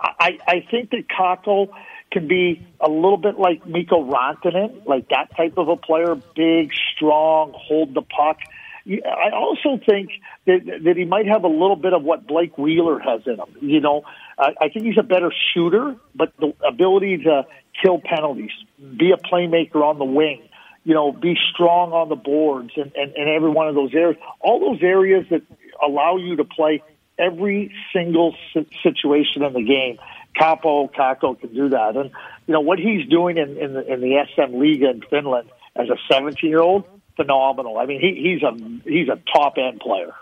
I, I think that Kakko can be a little bit like Mikko Rantanen, like that type of a player, big, strong, hold the puck. I also think that, that he might have a little bit of what Blake Wheeler has in him. You know, I, I think he's a better shooter, but the ability to kill penalties, be a playmaker on the wing, you know, be strong on the boards and, and, and every one of those areas, all those areas that allow you to play every single situation in the game. Capo Kakko can do that, and you know what he's doing in in the, in the SM Liga in Finland as a 17 year old, phenomenal. I mean, he, he's a he's a top end player.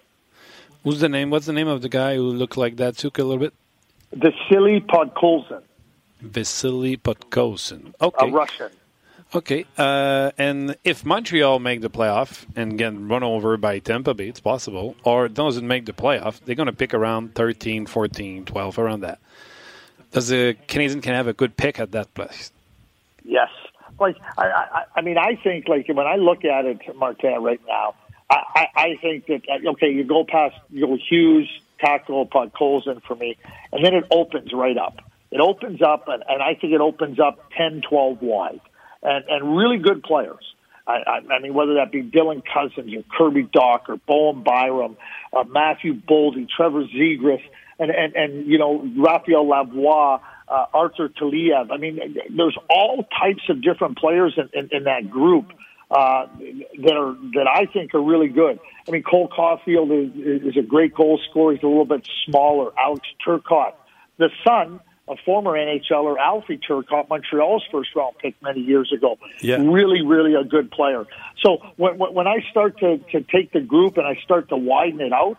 Who's the name? What's the name of the guy who looked like that? Took a little bit. Vasily Podkolzin. Vasily Podkolzin. Okay. A Russian. Okay, uh, and if Montreal make the playoff and get run over by Tampa Bay, it's possible, or doesn't make the playoff, they're going to pick around 13, 14, 12, around that. Does the Canadian can have a good pick at that place? Yes. Like I, I, I mean, I think like when I look at it, Martin, right now, I, I, I think that uh, okay, you go past you Hughes, Tackle, Podkolzin for me, and then it opens right up. It opens up, and, and I think it opens up 10, 12 wide and, and really good players. I, I, I mean, whether that be Dylan Cozens or Kirby Dach or Bowen Byram, uh, Matthew Boldy, Trevor Zegras, and, and, and, you know, Raphael Lavoie, uh, Arthur Kaliyev. I mean, there's all types of different players in, in, in that group uh, that are that I think are really good. I mean, Cole Caufield is, is a great goal scorer. He's a little bit smaller. Alex Turcotte, the son a former NHLer, Alfie Turcotte, Montreal's first round pick many years ago. Yeah. Really, really a good player. So when, when I start to, to take the group and I start to widen it out,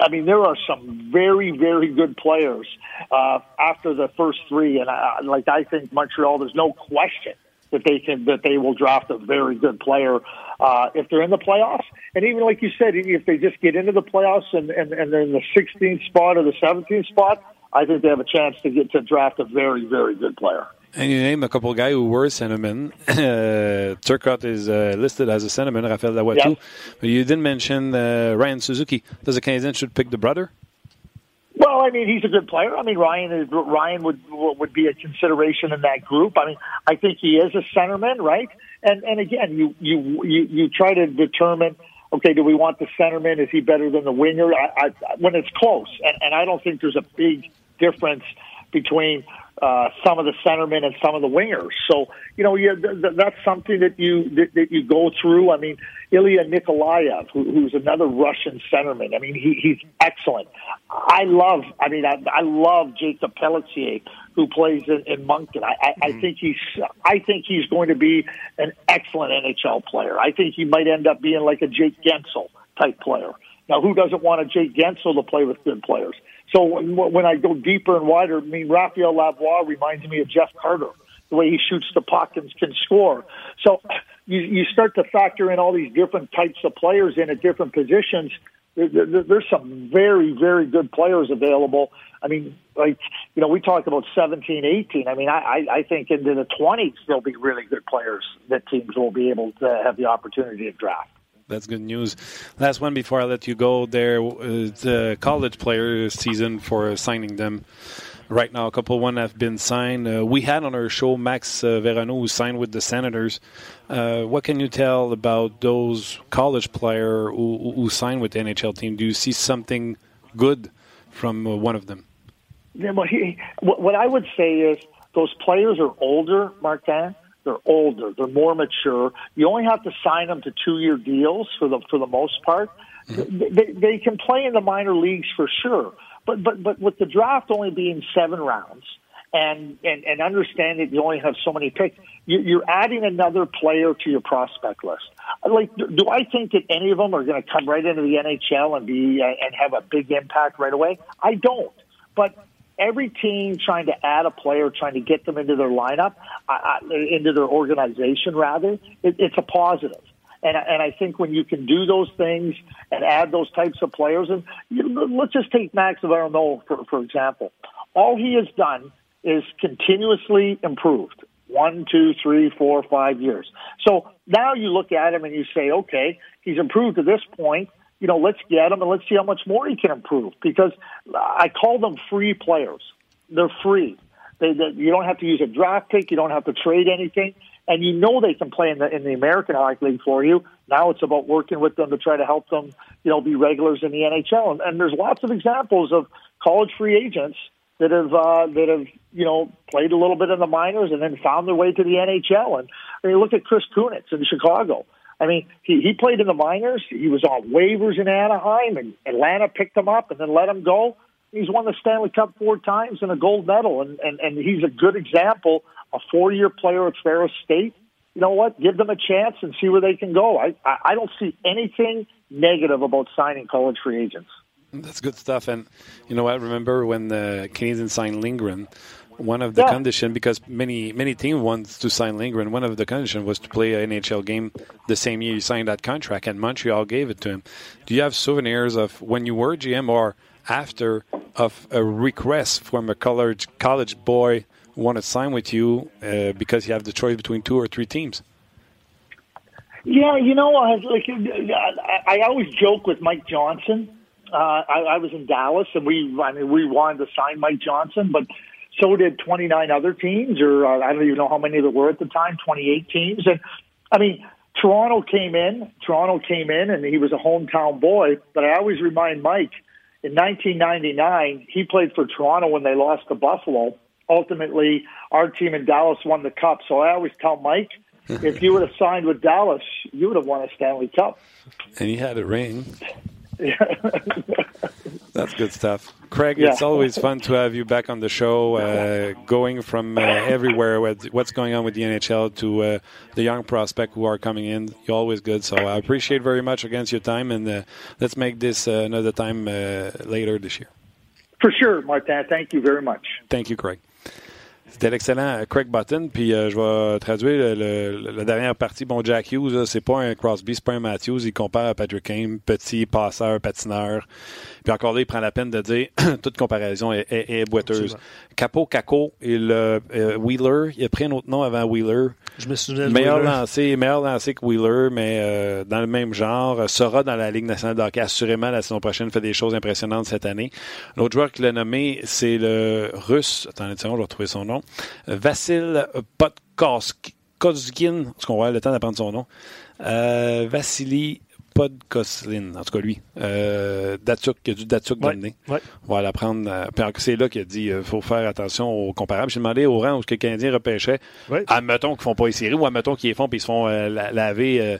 I mean, there are some very, very good players uh, after the first three, and I, like I think Montreal, there's no question that they can that they will draft a very good player uh, if they're in the playoffs. And even like you said, if they just get into the playoffs and, and, and they're in the 16th spot or the 17th spot, I think they have a chance to get to draft a very, very good player. And you name a couple of guys who were centermen. Uh, Turcotte is uh, listed as a centerman, Rafael Lavoie Yeah. But you didn't mention uh, Ryan Suzuki. Does the Canadian should pick the brother? Well, I mean, he's a good player. I mean, Ryan is Ryan would would be a consideration in that group. I mean, I think he is a centerman, right? And and again, you you you, you try to determine. Okay, do we want the centerman? Is he better than the winger? I, I, when it's close, and, and I don't think there's a big difference between uh, some of the centermen and some of the wingers. So you know, you, th- th- that's something that you that, that you go through. I mean, Ilya Nikolaev, who, who's another Russian centerman. I mean, he, he's excellent. I love. I mean, I, I love Jacob Pelletier, who plays in, in Moncton. I, I, I think he's. I think he's going to be an excellent NHL player. I think he might end up being like a Jake Gensel type player. Now, who doesn't want a Jake Gensel to play with good players? So when, I go deeper and wider, I mean, Raphael Lavoie reminds me of Jeff Carter, the way he shoots the puck and can score. So you, you start to factor in all these different types of players in at different positions. There, there, there's some very, very good players available. I mean, like, you know, we talked about 17, 18. I mean, I, I I think into the 20s, there'll be really good players that teams will be able to have the opportunity to draft. That's good news. Last one before I let you go. There, uh, the college player season for signing them. Right now, a couple one have been signed. Uh, we had on our show Max uh, Verano, who signed with the Senators. Uh, what can you tell about those college player who, who signed with the NHL team? Do you see something good from uh, one of them? Yeah, well, he, what what I would say is those players are older, Martin. They're older. They're more mature. You only have to sign them to two-year deals for the for the most part. They, they can play in the minor leagues for sure, but but but with the draft only being seven rounds, and and and understand that you only have so many picks, you, you're adding another player to your prospect list. Like, do, do I think that any of them are going to come right into the NHL and be uh, and have a big impact right away? I don't. But every team trying to add a player, trying to get them into their lineup, uh, into their organization, rather, it, it's a positive. And, and I think when you can do those things and add those types of players, and you, let's just take Max Verno for, for example. All he has done is continuously improved. One, two, three, four, five years. So now you look at him and you say, okay, he's improved to this point you know, let's get him and let's see how much more he can improve. Because I call them free players. They're free. They, they, you don't have to use a draft pick. You don't have to trade anything, and you know they can play in the in the American Hockey League for you. Now it's about working with them to try to help them, you know, be regulars in the NHL. And, and there's lots of examples of college free agents that have uh, that have you know played a little bit in the minors and then found their way to the NHL. And I mean, look at Chris Kunitz in Chicago. I mean, he, he played in the minors. He was on waivers in Anaheim, and Atlanta picked him up and then let him go. He's won the Stanley Cup four times and a gold medal, and, and, and he's a good example, a four year player at Ferris State. You know what? Give them a chance and see where they can go. I, I, I don't see anything negative about signing college free agents. That's good stuff. And you know what? Remember when the Canadians signed Lindgren? One of the Yeah. condition because many many teams wants to sign Lindgren. One of the condition was to play an NHL game the same year you signed that contract, and Montreal gave it to him. Do you have souvenirs of when you were GM or after of a request from a college college boy who want to sign with you uh, because you have the choice between two or three teams? Yeah, you know, I, like I, I always joke with Mike Johnson. Uh, I, I was in Dallas, and we, I mean, we wanted to sign Mike Johnson, but so did 29 other teams, or uh, I don't even know how many there were at the time, 28 teams. And I mean, Toronto came in. Toronto came in, and he was a hometown boy. But I always remind Mike, in 1999, he played for Toronto when they lost to Buffalo. Ultimately, our team in Dallas won the cup. So I always tell Mike, if you would have signed with Dallas, you would have won a Stanley Cup. And he had a ring. That's good stuff. Craig, yeah. it's always fun to have you back on the show, uh, going from uh, everywhere, what's going on with the NHL to uh, the young prospect who are coming in. You're always good. So I appreciate very much against your time, and uh, let's make this uh, another time uh, later this year. For sure, Martin. Thank you very much. Thank you, Craig. C'était l'excellent Craig Button. Puis euh, je vais traduire le, la dernière partie. Bon, Jack Hughes, c'est pas un Crosby, c'est pas un Matthews. Il compare à Patrick Kane, petit passeur, patineur. Puis encore là, il prend la peine de dire toute comparaison est, est, boiteuse. Capo, Caco et le euh, Wheeler. Il a pris un autre nom avant Wheeler. Je me souviens meilleur lancé, meilleur lancé que Wheeler, mais euh, dans le même genre. Sera dans la Ligue nationale de hockey. Assurément, la saison prochaine, fait des choses impressionnantes cette année. L'autre joueur qui l'a nommé, c'est le Russe. Attendez seconde, je vais retrouver son nom. Vassil Podkozkin. Est-ce qu'on va avoir le temps d'apprendre son nom? Euh, Vassili Podkoslin, en tout cas lui. Euh, Datsuk, il a du Datsuk ouais, ouais. On va l'apprendre. Euh, c'est là qu'il a dit il euh, faut faire attention aux comparables. J'ai demandé au rang où les Canadiens repêchaient, ouais. admettons qu'ils ne font pas les séries ou admettons qu'ils les font puis ils se font euh, laver euh,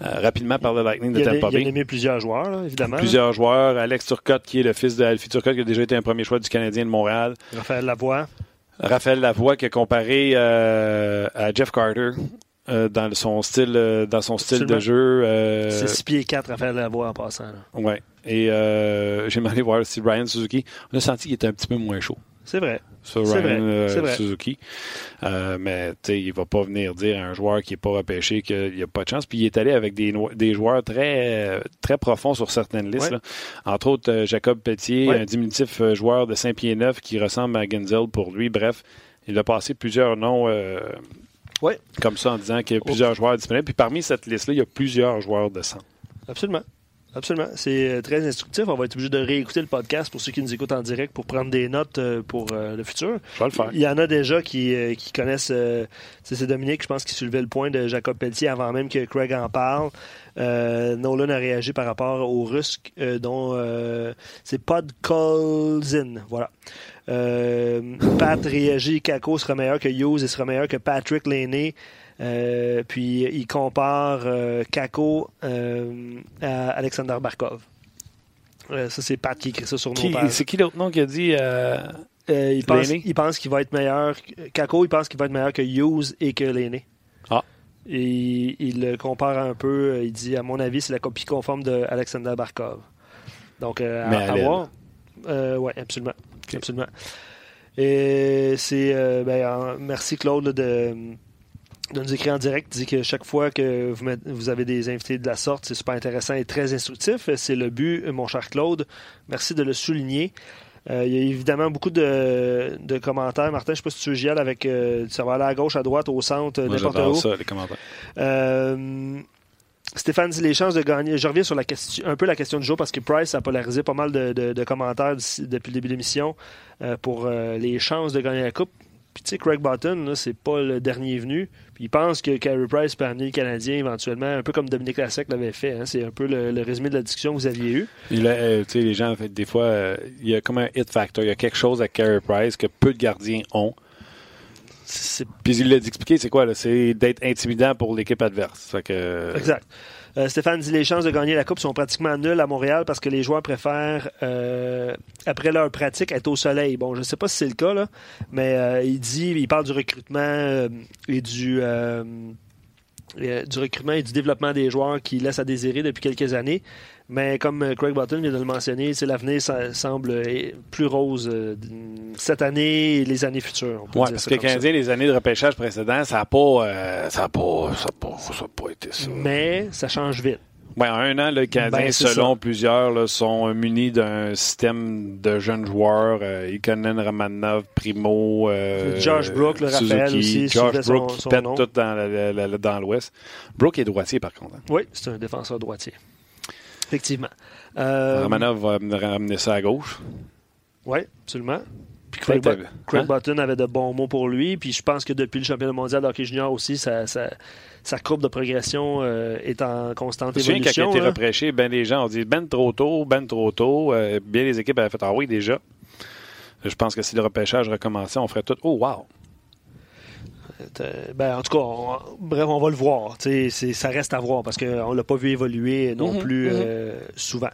rapidement par le Lightning de Tampa Bay. Il a aimé plusieurs joueurs, là, évidemment. Plusieurs joueurs. Alex Turcotte, qui est le fils d'Alfie Turcotte, qui a déjà été un premier choix du Canadien de Montréal. Raphaël Lavoie. Raphaël Lavoie qui a comparé à Jeff Carter euh, dans son style, euh, dans son style de jeu. Euh, c'est 6 pieds 4 à faire la voix en passant. Oui. Et j'ai demandé voir si Ryan Suzuki, on a senti qu'il était un petit peu moins chaud. C'est vrai. Sur Ryan vrai. Suzuki. mais il ne va pas venir dire à un joueur qui n'est pas repêché qu'il n'y a pas de chance. Puis il est allé avec des, des joueurs très, très profonds sur certaines listes. Entre autres, Jacob Pelletier, un diminutif joueur de 5 pieds 9 qui ressemble à Genzel pour lui. Bref, il a passé plusieurs noms oui. Comme ça, en disant qu'il y a plusieurs joueurs disponibles. Puis parmi cette liste-là, il y a plusieurs joueurs de centre. Absolument. Absolument. C'est euh, très instructif. On va être obligé de réécouter le podcast pour ceux qui nous écoutent en direct pour prendre des notes euh, pour euh, le futur. Je vais le faire. Il y en a déjà qui, qui connaissent. c'est Dominique, je pense, qui soulevait le point de Jacob Pelletier avant même que Craig en parle. Nolan a réagi par rapport au Russe, dont c'est Podkolzin. Voilà. Pat réagit Kako sera meilleur que Hughes et sera meilleur que Patrick Laney. Euh, puis il compare euh, Kako euh, à Alexander Barkov. ça, c'est Pat qui écrit ça sur nos pages. C'est qui l'autre nom qui a dit il, pense, il pense qu'il va être meilleur. Kako, il pense qu'il va être meilleur que Hughes et que Laney. Ah. Et il le compare un peu. Il dit, à mon avis, c'est la copie conforme de Alexander Barkov. Donc, à, voir. oui, absolument. Absolument. Et c'est. Ben, merci, Claude, de de nous écrire en direct, dit que chaque fois que vous, vous avez des invités de la sorte, c'est super intéressant et très instructif. C'est le but, mon cher Claude. Merci de le souligner. Euh, il y a évidemment beaucoup de, commentaires. Martin, je ne sais pas si tu veux avec. Euh, ça va aller à gauche, à droite, au centre, n'importe où. ça, les commentaires. Euh, Stéphane dit les chances de gagner. Je reviens sur la question, un peu la question du jour parce que Price a polarisé pas mal de, commentaires depuis le début de l'émission pour les chances de gagner la Coupe. Puis tu sais, Craig Button, c'est pas le dernier venu. Il pense que Carey Price peut amener le Canadien éventuellement, un peu comme Dominique Lassec l'avait fait. Hein. C'est un peu le, résumé de la discussion que vous aviez eue. Euh, tu sais, les gens, des fois, euh, il y a comme un hit factor. Il y a quelque chose à Carey Price que peu de gardiens ont. Puis il l'a expliqué, c'est quoi? C'est d'être intimidant pour l'équipe adverse. que... Exact. Euh, Stéphane dit les chances de gagner la Coupe sont pratiquement nulles à Montréal parce que les joueurs préfèrent, euh, après leur pratique, être au soleil. Bon, je ne sais pas si c'est le cas, là, mais euh, il dit, il parle du recrutement et du, du recrutement et du développement des joueurs qui laissent à désirer depuis quelques années. Mais comme euh, Craig Button vient de le mentionner, l'avenir semble euh, plus rose euh, cette année et les années futures. Oui, parce que les les années de repêchage précédents, ça n'a pas, ça pas, ça pas, ça pas été ça. Mais ça change vite. Oui, en un an, le Canadien, ben, selon plusieurs, là, sont munis d'un système de jeunes joueurs. Euh, Ikonen, Ramanov, Primo, euh, Josh Brook, le Raphaël aussi. Josh Brook qui pète tout dans, dans l'Ouest. Brook est droitier, par contre. Hein. Oui, c'est un défenseur droitier. Effectivement. Euh, Romanov va ramener ça à gauche. Oui, absolument. Puis Craig, hein? Button avait de bons mots pour lui. Puis je pense que depuis le championnat mondial d'hockey junior aussi, sa, courbe de progression euh, est en constante je évolution. Quand il a été repêché, ben les gens ont dit ben trop tôt, ben trop tôt. Euh, bien les équipes avaient fait ah oui déjà. Je pense que si le repêchage recommençait, on ferait tout oh wow. Ben, en tout cas, on, bref, on va le voir. ça reste à voir parce qu'on ne l'a pas vu évoluer non mhm, plus mhm. Euh, souvent.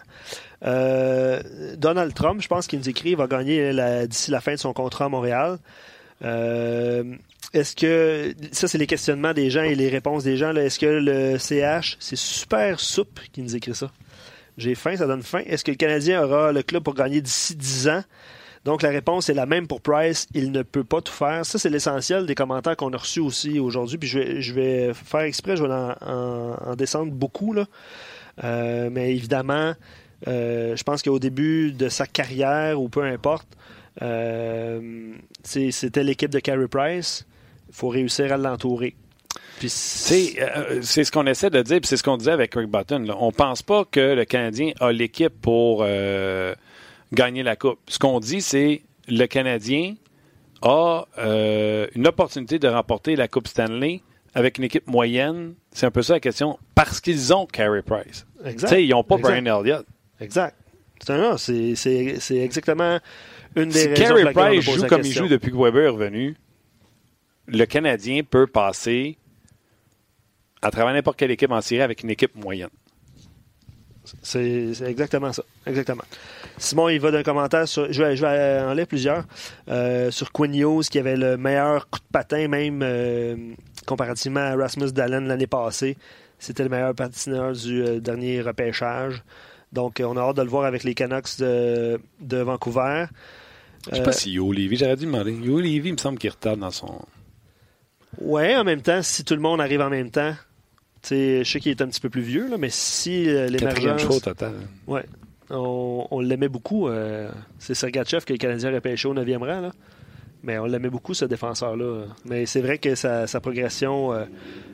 Euh, Donald Trump, je pense qu'il nous écrit, va gagner d'ici la fin de son contrat à Montréal. Euh, est-ce que ça c'est les questionnements des gens et les réponses des gens Est-ce que le CH, c'est super souple qui nous écrit ça? J'ai faim, ça donne faim. Est-ce que le Canadien aura le club pour gagner d'ici 10 ans? Donc, la réponse est la même pour Price. Il ne peut pas tout faire. Ça, c'est l'essentiel des commentaires qu'on a reçus aussi aujourd'hui. Puis, je vais, faire exprès, je vais en, descendre beaucoup. Là. Euh, mais évidemment, euh, je pense qu'au début de sa carrière, ou peu importe, euh, c'était l'équipe de Carey Price. Il faut réussir à l'entourer. C'est ce qu'on essaie de dire, puis c'est ce qu'on disait avec Rick Button. On pense pas que le Canadien a l'équipe pour gagner la Coupe. Ce qu'on dit, c'est le Canadien a euh, une opportunité de remporter la Coupe Stanley avec une équipe moyenne. C'est un peu ça la question. Parce qu'ils ont Carey Price. Exact. ils n'ont pas Brian Elliott. Exact. C'est exactement une des si raisons Carey Price joue comme il joue depuis que Weber est revenu, le Canadien peut passer à travers n'importe quelle équipe en série avec une équipe moyenne. C'est exactement ça. Exactement. Simon, il va d'un commentaire sur. Je vais, je vais en lire plusieurs. Euh, sur Quinn Hughes, qui avait le meilleur coup de patin, même euh, comparativement à Rasmus Dallin l'année passée. C'était le meilleur patineur du euh, dernier repêchage. Donc, on a hâte de le voir avec les Canucks de, de Vancouver. Je sais pas si Yo Levy, j'aurais dû demander. Yo Levy, il me semble qu'il retarde dans son. Ouais, en même temps, si tout le monde arrive en même temps, je sais qu'il est un petit peu plus vieux, là, mais si euh, l'émergence... choix total. Ouais. On, on l'aimait beaucoup. Euh, c'est Sergachev que le Canadien repêché au 9e rang. Là. Mais on l'aimait beaucoup, ce défenseur-là. Mais c'est vrai que sa, sa progression... Euh,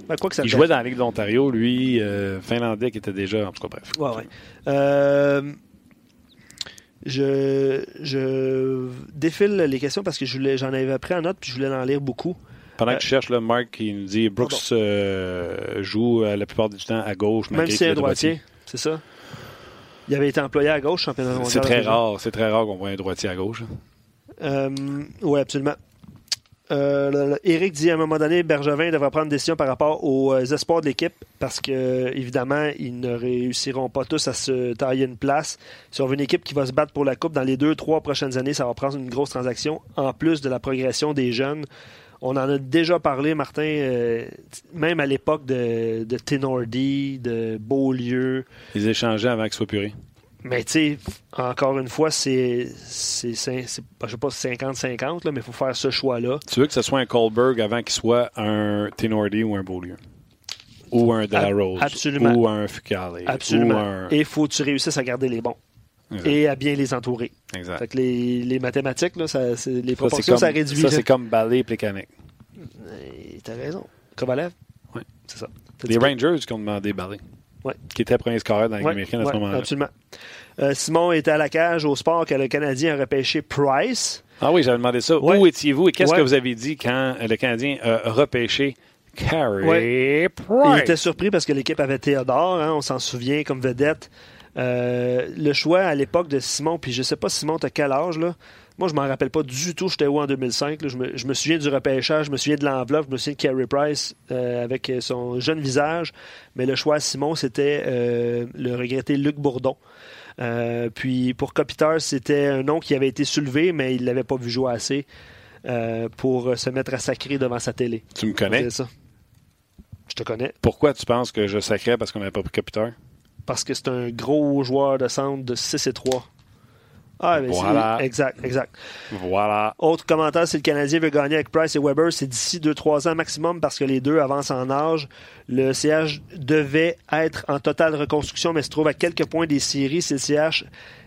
ben, quoi que ça Il jouait dans la Ligue de l'Ontario, lui, finlandais, qui était déjà... En tout cas, bref. Ouais, ouais. je, je défile les questions parce que j'en avais pris en note puis je voulais en lire beaucoup. Pendant que tu cherches, le Marc qui nous dit Brooks euh, joue euh, la plupart du temps à gauche. Même si c'est un droitier, c'est ça? Il avait été employé à gauche, championnat mondial. C'est très rare, c'est très rare qu'on voit un droitier à gauche. Euh, oui, absolument. Eric dit à un moment donné, Bergevin devra prendre une décision par rapport aux espoirs de l'équipe parce que, évidemment, ils ne réussiront pas tous à se tailler une place. Si on veut une équipe qui va se battre pour la Coupe dans les deux, trois prochaines années, ça va prendre une grosse transaction en plus de la progression des jeunes. On en a déjà parlé, Martin, euh, même à l'époque de, de Tenordi, de Beaulieu. Ils échangeaient avant qu'ils soient purés. Mais tu sais, encore une fois, c'est, c'est, c'est, je sais pas 50-50, mais il faut faire ce choix-là. Tu veux que ce soit un Kohlberg avant qu'il soit un Tenordi ou un Beaulieu? Ou un De La Rose? Absolument. Ou un Fucale? Absolument. Et il faut que tu réussisses à garder les bons? Et à bien les entourer. Exact. Fait que les, les mathématiques, là, ça, les proportions, ça, réduit. Ça, c'est comme balai et Plécanic. T'as raison. Kovalev? Oui. C'est ça. Les Rangers qui ont demandé balai. Oui. Qui était premier scoreur dans la ouais, américaine à ce moment-là. Absolument. Euh, Simon était à la cage au sport que le Canadien a repêché Price. Ah oui, j'avais demandé ça. Où étiez-vous et qu'est-ce que vous avez dit quand le Canadien a repêché Carey Price? Il était surpris parce que l'équipe avait Théodore, hein, on s'en souvient, comme vedette. Euh, le choix à l'époque de Simon, puis je sais pas, Simon, t'as quel âge, là? Moi, je m'en rappelle pas du tout. J'étais où en 2005? Je, me, souviens du repêchage, je me souviens de l'enveloppe, je me souviens de Carey Price euh, avec son jeune visage. Mais le choix à Simon, c'était euh, le regretté Luc Bourdon. puis pour Kopitar, c'était un nom qui avait été soulevé, mais il l'avait pas vu jouer assez pour se mettre à sacrer devant sa télé. Tu me connais? ça. Je te connais. Pourquoi tu penses que je sacrais parce qu'on n'avait pas pris Kopitar? Parce que c'est un gros joueur de centre de 6 et 3. Ah, mais voilà. Exact, exact. Voilà. Autre commentaire, si le Canadien veut gagner avec Price et Weber, c'est d'ici 2-3 ans maximum parce que les deux avancent en âge. Le CH devait être en totale reconstruction, mais se trouve à quelques points des séries. Si le CH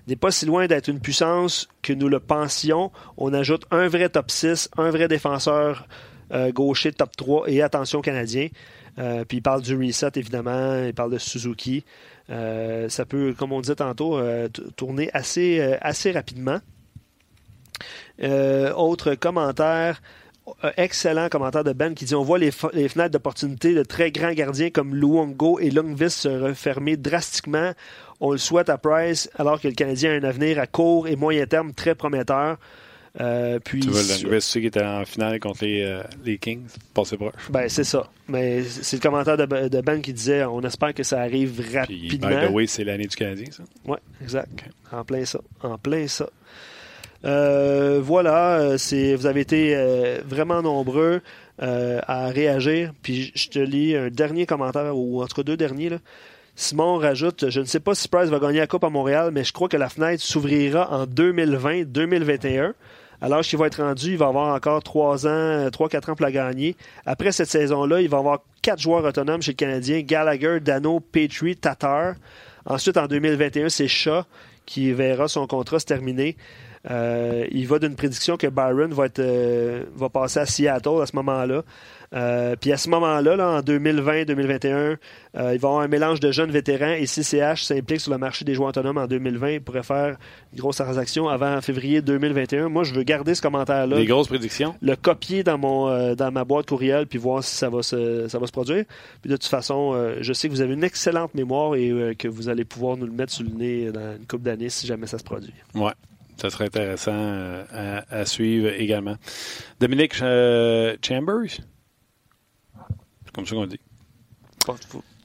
n'est pas si loin d'être une puissance que nous le pensions, on ajoute un vrai top 6, un vrai défenseur euh, gaucher top 3 et attention Canadien. Euh, puis il parle du reset, évidemment, il parle de Suzuki. Euh, ça peut, comme on disait tantôt, euh, tourner assez, euh, assez rapidement. autre commentaire, excellent commentaire de Ben qui dit on voit les, fenêtres d'opportunité de très grands gardiens comme Luongo et Longvis se refermer drastiquement. On le souhaite à Price alors que le Canadien a un avenir à court et moyen terme très prometteur. Euh, puis, tu vois, qui était en finale contre les, euh, les Kings, passé proche. Ben, c'est ça. Mais c'est le commentaire de, de, Ben qui disait on espère que ça arrive rapidement. Puis, by the way, c'est l'année du Canadien, ça. Oui, exact. En plein ça. En plein ça. Euh, voilà, c'est, vous avez été euh, vraiment nombreux euh, à réagir. Puis je te lis un dernier commentaire, ou entre deux derniers. Là. Simon rajoute Je ne sais pas si Price va gagner la Coupe à Montréal, mais je crois que la fenêtre s'ouvrira en 2020-2021. Alors qu'il va être rendu, il va avoir encore 3 ans, 3-4 ans pour la gagner. Après cette saison-là, il va avoir quatre joueurs autonomes chez le Canadien Gallagher, Dano, Petrie, Tatar. Ensuite, en 2021, c'est Shaw qui verra son contrat se terminer. Euh, il va d'une prédiction que Byron va, être, euh, va passer à Seattle à ce moment-là. Euh, puis à ce moment-là, là, en 2020-2021, il va y avoir un mélange de jeunes vétérans et CCH s'implique sur le marché des joueurs autonomes en 2020. Il pourrait faire une grosse transaction avant février 2021. Moi, je veux garder ce commentaire-là. Les grosses prédictions? Le copier dans, mon, dans ma boîte courriel puis voir si ça va, se, ça va se produire. Puis de toute façon, je sais que vous avez une excellente mémoire et que vous allez pouvoir nous le mettre sur le nez dans une coupe d'années si jamais ça se produit. Ouais. Ça serait intéressant euh, à, suivre également. Dominique euh, Chambers, c'est comme ça qu'on dit.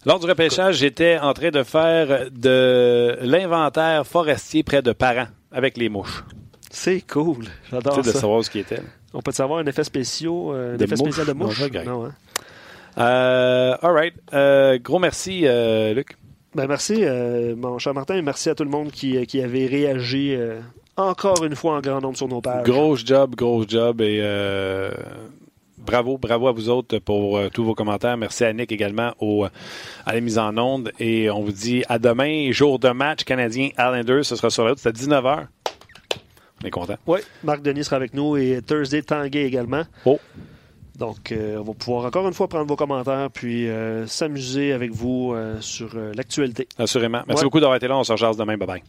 Lors du repêchage, j'étais en train de faire de l'inventaire forestier près de parents avec les mouches. C'est cool. J'adore ça. de savoir ce qui était. On peut savoir un effet spécial, euh, un effet spécial de mouche? Non, hein? all right. gros merci, Luc. Ben merci, mon cher Martin, et merci à tout le monde qui, qui avait réagi encore une fois en grand nombre sur nos pages. Gros job, gros job et euh, bravo, bravo à vous autres pour euh, tous vos commentaires. Merci à Nick également au, à la mise en onde et on vous dit à demain, jour de match canadien Islanders, ce sera sur la route, c'est à 19h. On est content. Oui, Marc Denis sera avec nous et Thursday Tanguay également. Oh. Donc, euh, on va pouvoir encore une fois prendre vos commentaires puis s'amuser avec vous sur l'actualité. Assurément. Merci beaucoup d'avoir été là. On se rejoint demain. Bye bye.